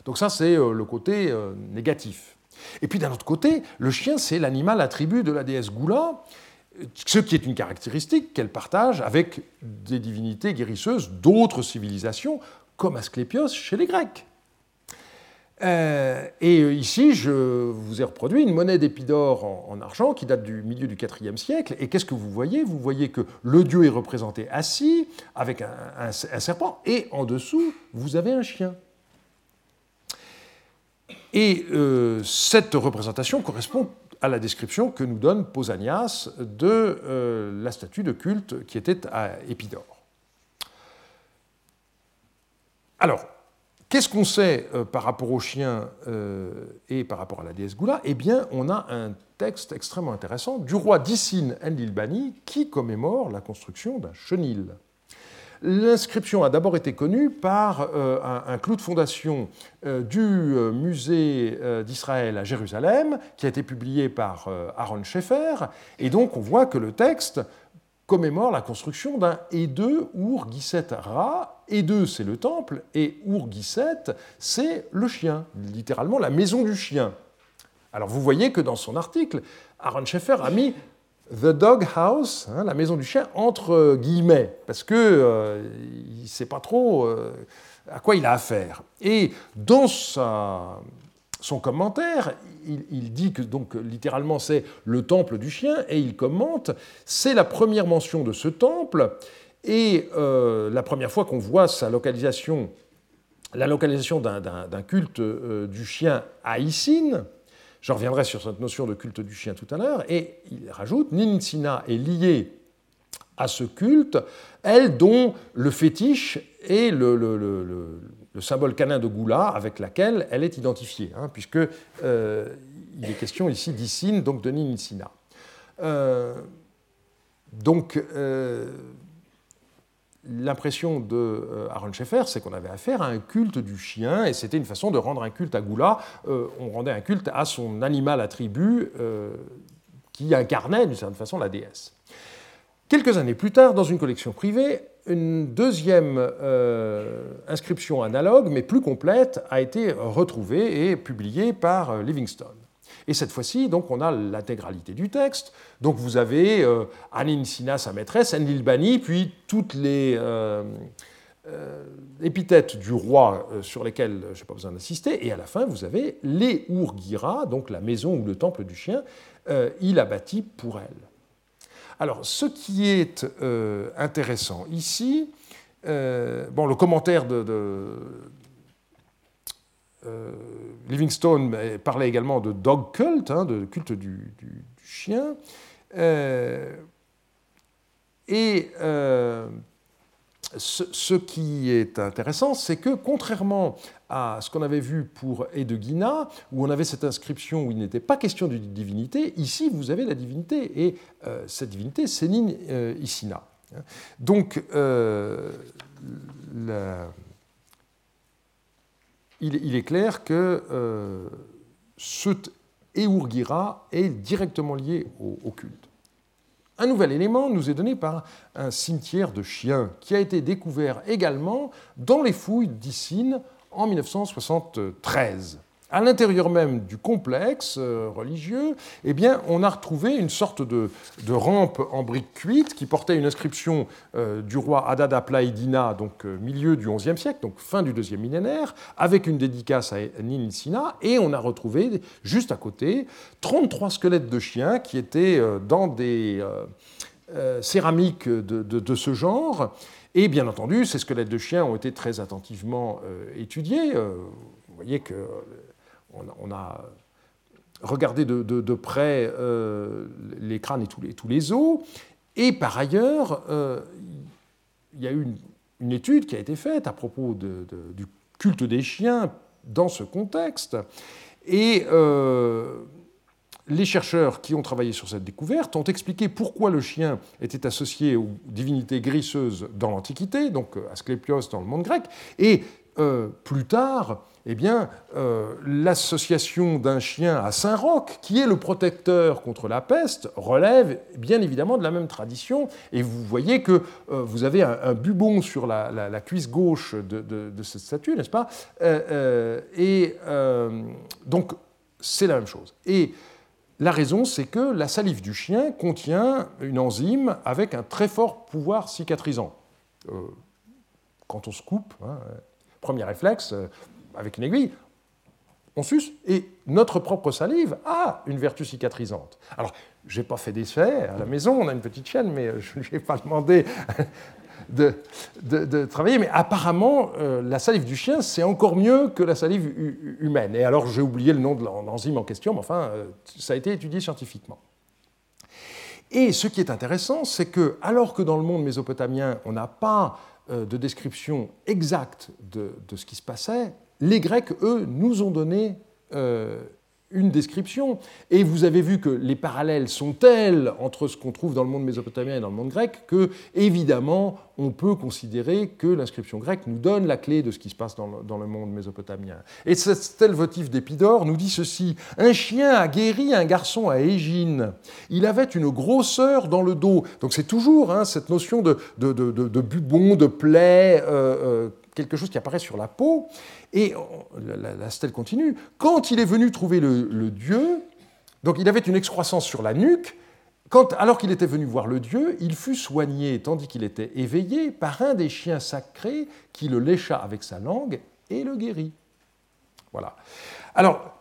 Donc ça, c'est euh, le côté euh, négatif. Et puis d'un autre côté, le chien, c'est l'animal attribut de la déesse Goula, ce qui est une caractéristique qu'elle partage avec des divinités guérisseuses d'autres civilisations, comme Asclépios chez les Grecs. Euh, et euh, ici, je vous ai reproduit une monnaie d'Épidore en, argent qui date du milieu du IVe siècle. Et qu'est-ce que vous voyez? Vous voyez que le dieu est représenté assis avec un, serpent, et en dessous, vous avez un chien. Et euh, cette représentation correspond à la description que nous donne Pausanias de la statue de culte qui était à Épidore. Alors, Qu'est-ce qu'on sait euh, par rapport aux chiens euh, et par rapport à la déesse Goula? Eh bien, on a un texte extrêmement intéressant du roi d'Issine Enlilbani qui commémore la construction d'un chenil. L'inscription a d'abord été connue par euh, un, clou de fondation du musée d'Israël à Jérusalem, qui a été publié par Aaron Schaeffer, et donc on voit que le texte commémore la construction d'un E2 Ur Giset Ra. E2, c'est le temple, et Ur Giset, c'est le chien, littéralement la maison du chien. Alors vous voyez que dans son article, Aaron Schaeffer a mis The Dog House, hein, la maison du chien, entre guillemets, parce qu'il euh, ne sait pas trop euh, à quoi il a affaire. Et dans sa, son commentaire, il, dit que donc littéralement c'est le temple du chien, et il commente, c'est la première mention de ce temple, et euh, la première fois qu'on voit sa localisation, la localisation d'un culte euh, du chien à Issine, je reviendrai sur cette notion de culte du chien tout à l'heure, et il rajoute, Ninsina est liée à ce culte, elle dont le fétiche est le symbole canin de Goula avec laquelle elle est identifiée, hein, puisque euh, il est question ici d'Issine, donc de Ninsina. Euh, donc, euh, l'impression de Aaron Schaeffer, c'est qu'on avait affaire à un culte du chien, et c'était une façon de rendre un culte à Goula. on rendait un culte à son animal attribut qui incarnait d'une certaine façon la déesse. Quelques années plus tard, dans une collection privée, une deuxième euh, inscription analogue, mais plus complète, a été retrouvée et publiée par euh, Livingstone. Et cette fois-ci, donc, on a l'intégralité du texte. Donc, vous avez euh, Sina, sa maîtresse, Enlilbani, puis toutes les euh, épithètes du roi sur lesquelles je n'ai pas besoin d'insister. Et à la fin, vous avez les Urgira, donc la maison ou le temple du chien, il a bâti pour elle. Alors, ce qui est euh, intéressant ici, euh, bon, le commentaire de, euh, Livingstone parlait également de dog cult, hein, de culte du, du chien. et ce, qui est intéressant, c'est que contrairement à ce qu'on avait vu pour Edegina, où on avait cette inscription où il n'était pas question de divinité, ici vous avez la divinité, et euh, cette divinité, Nin euh, Isina. Donc, euh, il, est clair que ce Eurgira est directement lié au culte. Un nouvel élément nous est donné par un cimetière de chiens qui a été découvert également dans les fouilles d'Issine en 1973. à l'intérieur même du complexe euh, religieux, eh bien, on a retrouvé une sorte de, rampe en briques cuites qui portait une inscription euh, du roi Adada Plaidina, donc euh, milieu du XIe siècle, donc fin du deuxième millénaire, avec une dédicace à Nininsina, et on a retrouvé juste à côté 33 squelettes de chiens qui étaient dans des céramiques de, ce genre. Et bien entendu, ces squelettes de chiens ont été très attentivement étudiés. vous voyez que on, a regardé de, près euh, les crânes et tous les, os. Et par ailleurs, euh, il y a eu une, étude qui a été faite à propos du culte des chiens dans ce contexte. Et euh, les chercheurs qui ont travaillé sur cette découverte ont expliqué pourquoi le chien était associé aux divinités grisseuses dans l'Antiquité, donc Asclépios dans le monde grec, et plus tard, eh bien, euh, l'association d'un chien à Saint-Roch, qui est le protecteur contre la peste, relève bien évidemment de la même tradition. Et vous voyez que euh, vous avez un, bubon sur la, cuisse gauche de, cette statue, n'est-ce pas? Euh, Et donc, c'est la même chose. Et la raison, c'est que la salive du chien contient une enzyme avec un très fort pouvoir cicatrisant. quand on se coupe, hein, premier réflexe, avec une aiguille, on suce, et notre propre salive a une vertu cicatrisante. Alors, je n'ai pas fait d'essai à la maison, on a une petite chaîne, mais je ne lui ai pas demandé de, de, travailler. Mais apparemment, euh, la salive du chien, c'est encore mieux que la salive humaine. Et alors, j'ai oublié le nom de l'enzyme en question, mais enfin, euh, ça a été étudié scientifiquement. Et ce qui est intéressant, c'est que, alors que dans le monde mésopotamien, on n'a pas euh, de description exacte de, ce qui se passait, les Grecs, eux, nous ont donné une description. Et vous avez vu que les parallèles sont tels entre ce qu'on trouve dans le monde mésopotamien et dans le monde grec que, évidemment, on peut considérer que l'inscription grecque nous donne la clé de ce qui se passe dans le, monde mésopotamien. Et ce stèle votif d'Épidore nous dit ceci Un chien a guéri un garçon à Égine. Il avait une grosseur dans le dos. Donc c'est toujours hein, cette notion de, de, bubon, de plaie. Euh, euh, quelque chose qui apparaît sur la peau. Et la, stèle continue. Quand il est venu trouver le, dieu, donc il avait une excroissance sur la nuque, quand, alors qu'il était venu voir le dieu, il fut soigné, tandis qu'il était éveillé, par un des chiens sacrés qui le lécha avec sa langue et le guérit. Voilà. Alors,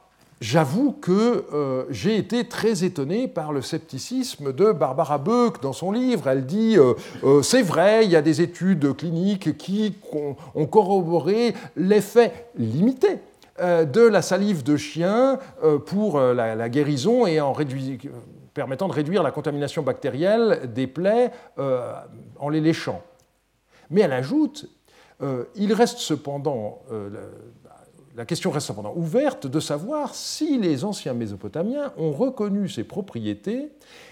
j'avoue que euh, j'ai été très étonné par le scepticisme de Barbara Beuck dans son livre. Elle dit euh, euh, c'est vrai, il y a des études cliniques qui ont corroboré l'effet limité de la salive de chien pour la, guérison et en permettant de réduire la contamination bactérielle des plaies en les léchant. Mais elle ajoute il reste cependant la question reste cependant ouverte de savoir si les anciens Mésopotamiens ont reconnu ces propriétés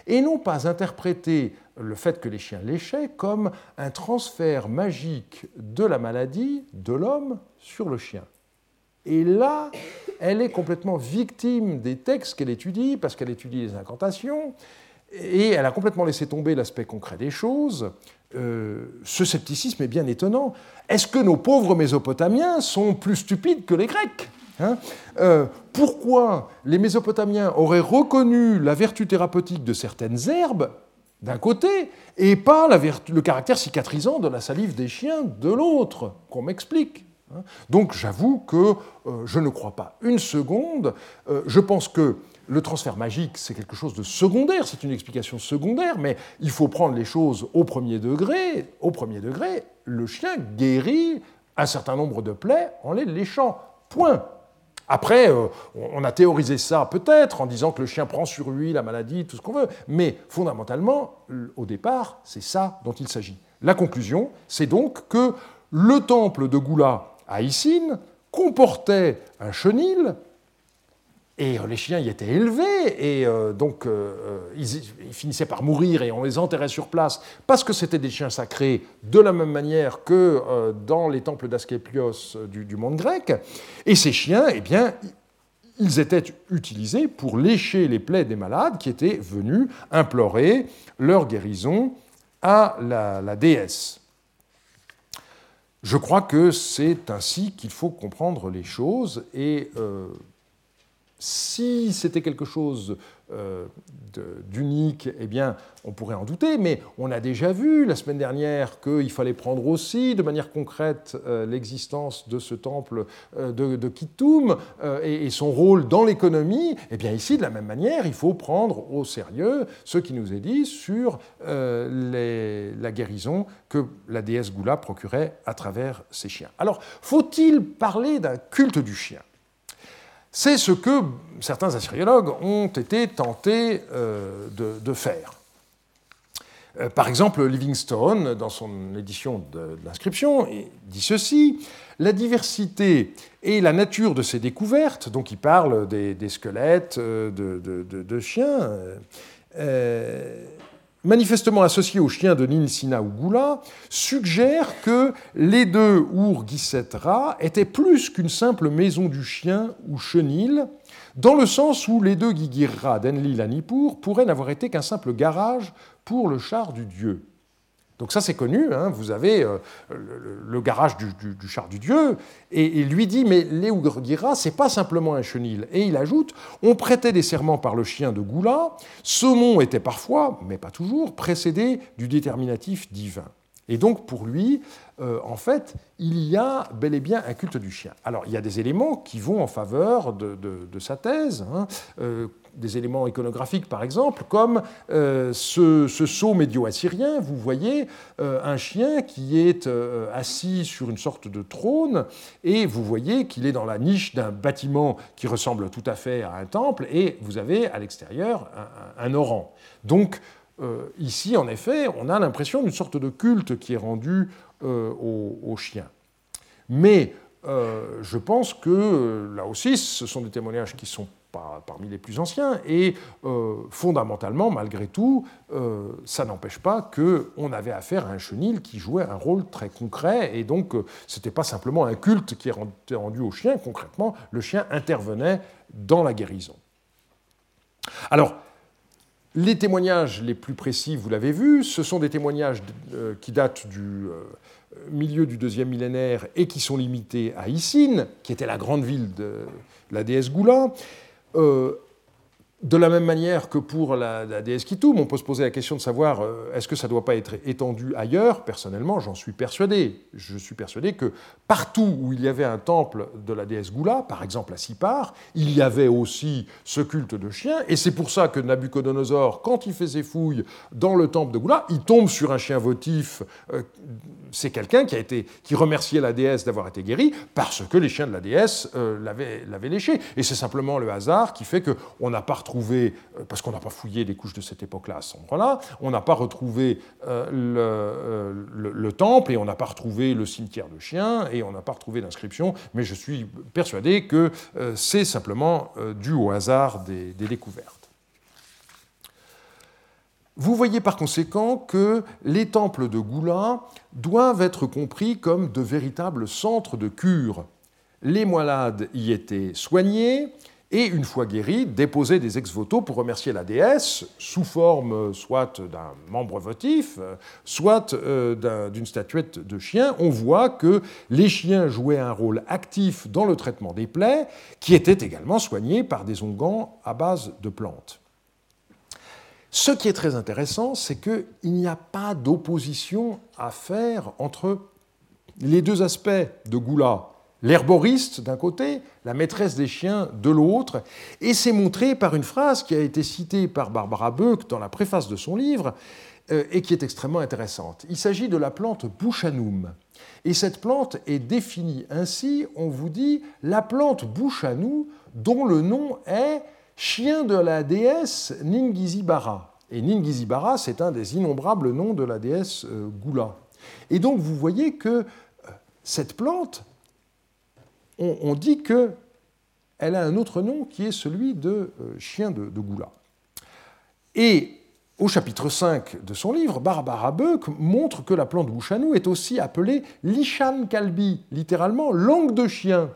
et n'ont pas interprété le fait que les chiens léchaient comme un transfert magique de la maladie de l'homme sur le chien. Et là, elle est complètement victime des textes qu'elle étudie, parce qu'elle étudie les incantations, et elle a complètement laissé tomber l'aspect concret des choses. Euh, ce scepticisme est bien étonnant. Est-ce que nos pauvres Mésopotamiens sont plus stupides que les Grecs hein? Euh, Pourquoi les Mésopotamiens auraient reconnu la vertu thérapeutique de certaines herbes d'un côté et pas le caractère cicatrisant de la salive des chiens de l'autre Qu'on m'explique. Hein? Donc j'avoue que euh, je ne crois pas une seconde. je pense que le transfert magique, c'est quelque chose de secondaire, c'est une explication secondaire, mais il faut prendre les choses au premier degré. Au premier degré, le chien guérit un certain nombre de plaies en les léchant. Point. Après, euh, on a théorisé ça peut-être en disant que le chien prend sur lui la maladie, tout ce qu'on veut, mais fondamentalement, au départ, c'est ça dont il s'agit. La conclusion, c'est donc que le temple de Goula à Issine comportait un chenil et euh, les chiens y étaient élevés, et euh, donc euh, ils, finissaient par mourir et on les enterrait sur place parce que c'était des chiens sacrés, de la même manière que dans les temples d'Asclépios du, monde grec. Et ces chiens, eh bien, ils étaient utilisés pour lécher les plaies des malades qui étaient venus implorer leur guérison à la, déesse. Je crois que c'est ainsi qu'il faut comprendre les choses et si c'était quelque chose euh, d'unique, eh bien, on pourrait en douter, mais on a déjà vu la semaine dernière qu'il fallait prendre aussi de manière concrète euh, l'existence de ce temple euh, de, de et, son rôle dans l'économie. Eh bien, ici, de la même manière, il faut prendre au sérieux ce qui nous est dit sur la guérison que la déesse Goula procurait à travers ses chiens. Alors, faut-il parler d'un culte du chien? C'est ce que certains assyriologues ont été tentés euh, de, faire. Euh, par exemple, Livingstone, dans son édition de, l'inscription, dit ceci La diversité et la nature de ces découvertes, donc il parle des, squelettes euh, de, chiens, manifestement associé au chien de Ninsina ou Goula, suggère que les deux ur Ra étaient plus qu'une simple maison du chien ou chenil, dans le sens où les deux Gigirra d'Enlil à Nippur pourraient n'avoir été qu'un simple garage pour le char du dieu. Donc ça c'est connu, hein. vous avez euh, le, garage du, char du dieu, et il lui dit, mais Léougira, c'est pas simplement un chenil. Et il ajoute, on prêtait des serments par le chien de Goula, ce nom était parfois, mais pas toujours, précédé du déterminatif divin. Et donc pour lui, euh, en fait, il y a bel et bien un culte du chien. Alors il y a des éléments qui vont en faveur de, sa thèse. Hein. Euh, des éléments iconographiques, par exemple, comme euh, ce, ce, sceau médio-assyrien. Vous voyez euh, un chien qui est euh, assis sur une sorte de trône, et vous voyez qu'il est dans la niche d'un bâtiment qui ressemble tout à fait à un temple, et vous avez à l'extérieur un, un, oran. Donc, ici, en effet, on a l'impression d'une sorte de culte qui est rendu au, au chien. Mais je pense que, là aussi, ce sont des témoignages qui sont parmi les plus anciens, et euh, fondamentalement, malgré tout, euh, ça n'empêche pas qu'on avait affaire à un chenil qui jouait un rôle très concret, et donc euh, ce n'était pas simplement un culte qui était rendu au chien, concrètement, le chien intervenait dans la guérison. Alors, les témoignages les plus précis, vous l'avez vu, ce sont des témoignages qui datent du milieu du deuxième millénaire et qui sont limités à Issine, qui était la grande ville de la déesse Goula. Euh, de la même manière que pour la, déesse Kitoum, on peut se poser la question de savoir euh, est-ce que ça ne doit pas être étendu ailleurs? Personnellement, j'en suis persuadé. Je suis persuadé que partout où il y avait un temple de la déesse Goula, par exemple à Sipar, il y avait aussi ce culte de chien. Et c'est pour ça que Nabucodonosor, quand il fait ses fouilles dans le temple de Goula, il tombe sur un chien votif euh, c'est quelqu'un qui, a été, qui remerciait la déesse d'avoir été guéri parce que les chiens de la déesse euh, l'avaient léché. Et c'est simplement le hasard qui fait qu'on n'a pas retrouvé, euh, parce qu'on n'a pas fouillé les couches de cette époque-là à ce moment-là, on n'a pas retrouvé euh, le, temple et on n'a pas retrouvé le cimetière de chiens et on n'a pas retrouvé d'inscription, mais je suis persuadé que c'est simplement dû au hasard des découvertes. Vous voyez par conséquent que les temples de Goula doivent être compris comme de véritables centres de cure. Les malades y étaient soignés et, une fois guéris, déposaient des ex-voto pour remercier la déesse, sous forme soit d'un membre votif, soit euh, d'une statuette de chien. On voit que les chiens jouaient un rôle actif dans le traitement des plaies, qui étaient également soignés par des onguents à base de plantes. Ce qui est très intéressant, c'est qu'il n'y a pas d'opposition à faire entre les deux aspects de Goula, l'herboriste d'un côté, la maîtresse des chiens de l'autre, et c'est montré par une phrase qui a été citée par Barbara Beuck dans la préface de son livre, euh, et qui est extrêmement intéressante. Il s'agit de la plante Bouchanoum. Et cette plante est définie ainsi, on vous dit, la plante Bouchanou, dont le nom est chien de la déesse Ningizibara. Et Ningizibara, c'est un des innombrables noms de la déesse euh, Goula. Et donc vous voyez que euh, cette plante, on, dit qu'elle a un autre nom qui est celui de euh, chien de, Goula. Et au chapitre 5 de son livre, Barbara Beuck montre que la plante Bouchanou est aussi appelée Lishan Kalbi, littéralement langue de chien.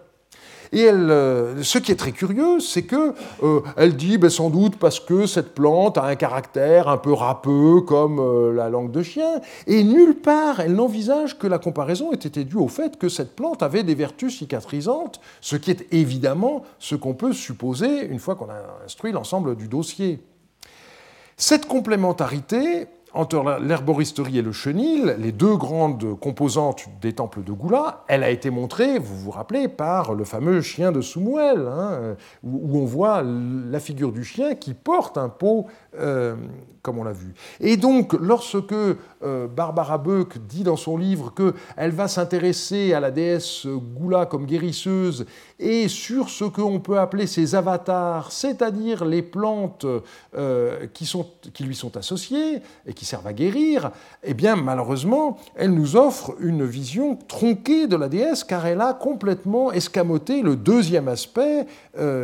Et elle, euh, ce qui est très curieux, c'est que euh, elle dit ben, sans doute parce que cette plante a un caractère un peu râpeux comme euh, la langue de chien, et nulle part elle n'envisage que la comparaison ait été due au fait que cette plante avait des vertus cicatrisantes, ce qui est évidemment ce qu'on peut supposer une fois qu'on a instruit l'ensemble du dossier. Cette complémentarité, entre l'herboristerie et le chenil, les deux grandes composantes des temples de Goula, elle a été montrée, vous vous rappelez, par le fameux chien de Soumouel, hein, où, on voit la figure du chien qui porte un pot euh, comme on l'a vu. Et donc, lorsque euh, Barbara Beuck dit dans son livre qu'elle va s'intéresser à la déesse Goula comme guérisseuse et sur ce qu'on peut appeler ses avatars, c'est-à-dire les plantes euh, qui, sont, qui lui sont associées et qui servent à guérir, eh bien, malheureusement, elle nous offre une vision tronquée de la déesse car elle a complètement escamoté le deuxième aspect,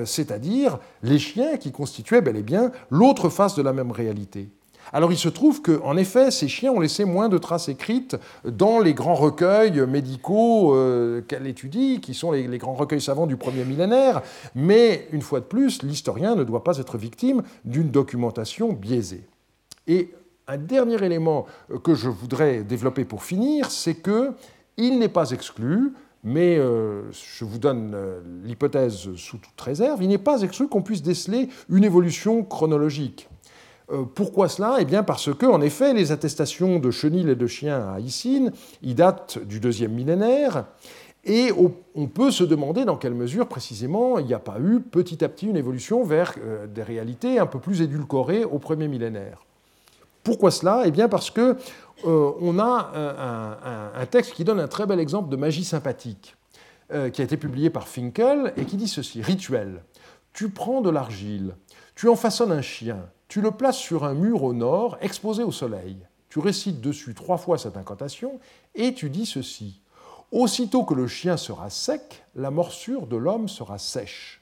c'est-à-dire les chiens qui constituaient bel et bien l'autre face de la même réalité. Alors il se trouve qu'en effet, ces chiens ont laissé moins de traces écrites dans les grands recueils médicaux euh, qu'elle étudie, qui sont les, grands recueils savants du premier millénaire, mais une fois de plus, l'historien ne doit pas être victime d'une documentation biaisée. Et un dernier élément que je voudrais développer pour finir, c'est que il n'est pas exclu mais euh, je vous donne euh, l'hypothèse sous toute réserve, il n'est pas exclu qu'on puisse déceler une évolution chronologique. Euh, pourquoi cela? Eh bien parce que, en effet, les attestations de chenilles et de chiens à Icine, ils datent du deuxième millénaire, et on peut se demander dans quelle mesure, précisément, il n'y a pas eu petit à petit une évolution vers des réalités un peu plus édulcorées au premier millénaire. Pourquoi cela? Eh bien parce que euh, on a un, texte qui donne un très bel exemple de magie sympathique, euh, qui a été publié par Finkel et qui dit ceci Rituel. Tu prends de l'argile, tu en façonnes un chien, tu le places sur un mur au nord, exposé au soleil. Tu récites dessus trois fois cette incantation et tu dis ceci Aussitôt que le chien sera sec, la morsure de l'homme sera sèche.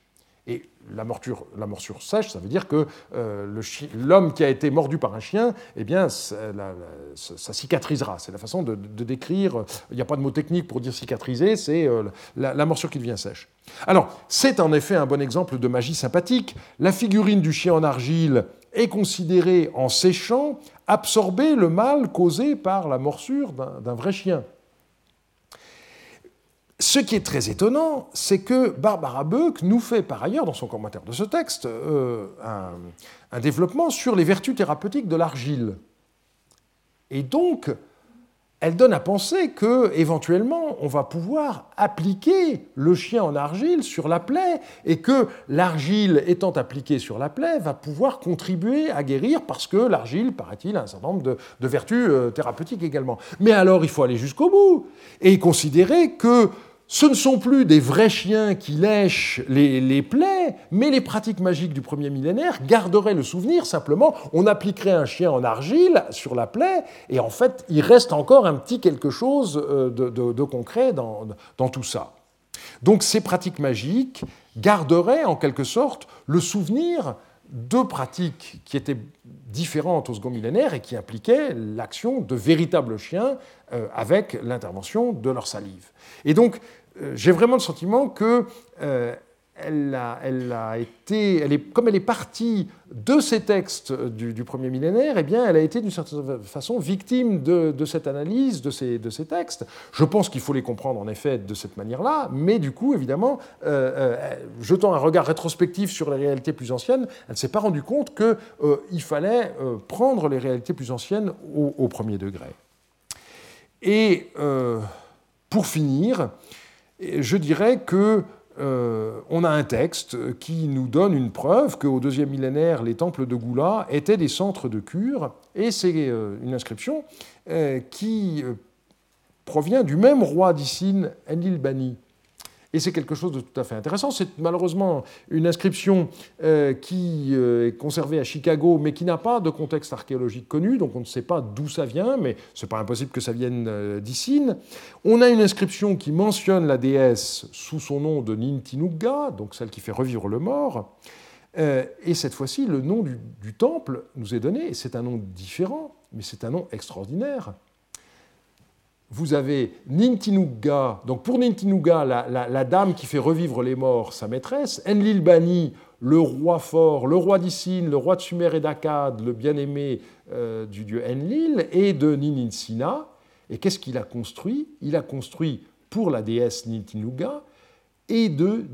Et la morsure, la sèche, ça veut dire que euh, l'homme qui a été mordu par un chien, eh bien, ça, cicatrisera. C'est la façon de, décrire. Il n'y a pas de mot technique pour dire cicatriser, c'est euh, la, morsure qui devient sèche. Alors, c'est en effet un bon exemple de magie sympathique. La figurine du chien en argile est considérée, en séchant, absorber le mal causé par la morsure d'un vrai chien. Ce qui est très étonnant, c'est que Barbara Beuck nous fait par ailleurs, dans son commentaire de ce texte, euh, un, développement sur les vertus thérapeutiques de l'argile. Et donc, elle donne à penser que éventuellement on va pouvoir appliquer le chien en argile sur la plaie et que l'argile étant appliquée sur la plaie va pouvoir contribuer à guérir parce que l'argile, paraît-il, a un certain nombre de, vertus euh, thérapeutiques également. Mais alors il faut aller jusqu'au bout et considérer que ce ne sont plus des vrais chiens qui lèchent les, plaies, mais les pratiques magiques du premier millénaire garderaient le souvenir, simplement, on appliquerait un chien en argile sur la plaie, et en fait, il reste encore un petit quelque chose euh, de, concret dans, dans, tout ça. Donc ces pratiques magiques garderaient en quelque sorte le souvenir de pratiques qui étaient différentes au second millénaire et qui impliquaient l'action de véritables chiens euh, avec l'intervention de leur salive. Et donc, j'ai vraiment le sentiment que euh, a, été, comme elle est partie de ces textes du, premier millénaire, eh bien, elle a été d'une certaine façon victime de, cette analyse de ces, textes. Je pense qu'il faut les comprendre en effet de cette manière-là, mais du coup, évidemment, euh, jetant un regard rétrospectif sur les réalités plus anciennes, elle ne s'est pas rendue compte qu'il fallait prendre les réalités plus anciennes au premier degré. Et pour finir, je dirais que euh, on a un texte qui nous donne une preuve qu'au deuxième millénaire, les temples de Goula étaient des centres de cure, et c'est euh, une inscription euh, qui provient du même roi d'Issine, Enlil-Bani, et c'est quelque chose de tout à fait intéressant. C'est malheureusement une inscription euh, qui euh, est conservée à Chicago, mais qui n'a pas de contexte archéologique connu, donc on ne sait pas d'où ça vient, mais ce n'est pas impossible que ça vienne euh, d'Issine. On a une inscription qui mentionne la déesse sous son nom de Nintinuga, donc celle qui fait revivre le mort. et cette fois-ci, le nom du, du temple nous est donné, et c'est un nom différent, mais c'est un nom extraordinaire. Vous avez Nintinuga, donc pour Nintinuga, la, dame qui fait revivre les morts, sa maîtresse, Enlil-Bani, le roi fort, le roi d'Issine, le roi de Sumer et d'Akkad, le bien-aimé euh, du dieu Enlil, et de Nininsina. Et qu'est-ce qu'il a construit? Il a construit pour la déesse Nintinuga et de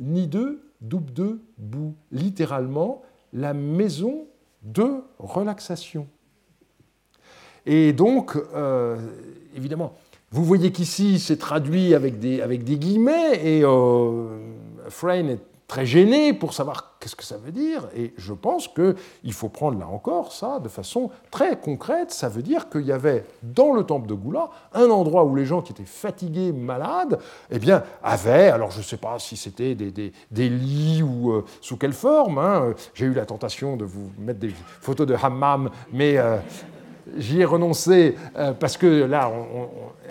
Nide Dubde Bou, littéralement la maison de relaxation. Et donc, euh, évidemment, vous voyez qu'ici, c'est traduit avec des, avec des guillemets, et euh, Frayne est très gêné pour savoir qu'est-ce que ça veut dire. Et je pense qu'il faut prendre là encore ça de façon très concrète. Ça veut dire qu'il y avait dans le temple de Goula un endroit où les gens qui étaient fatigués, malades, eh bien, avaient, alors je ne sais pas si c'était des, des, lits ou euh, sous quelle forme. Hein. J'ai eu la tentation de vous mettre des photos de hammam, mais euh, j'y ai renoncé euh, parce que là,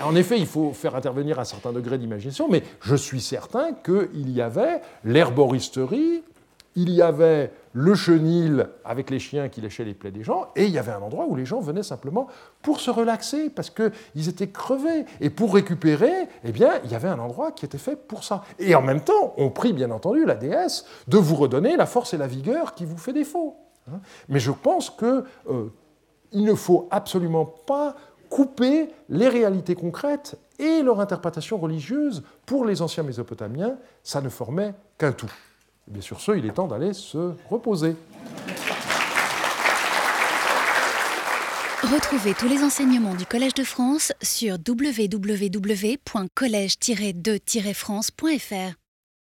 en effet, il faut faire intervenir un certain degré d'imagination, mais je suis certain qu'il y avait l'herboristerie, il y avait le chenil avec les chiens qui léchaient les plaies des gens, et il y avait un endroit où les gens venaient simplement pour se relaxer, parce qu'ils étaient crevés. Et pour récupérer, eh bien, il y avait un endroit qui était fait pour ça. Et en même temps, on prie bien entendu la déesse de vous redonner la force et la vigueur qui vous fait défaut. Hein. Mais je pense que euh, il ne faut absolument pas couper les réalités concrètes et leur interprétation religieuse. Pour les anciens Mésopotamiens, ça ne formait qu'un tout. bien sûr, ce, il est temps d'aller se reposer. Retrouvez tous les enseignements du Collège de France sur www.colège-2-france.fr.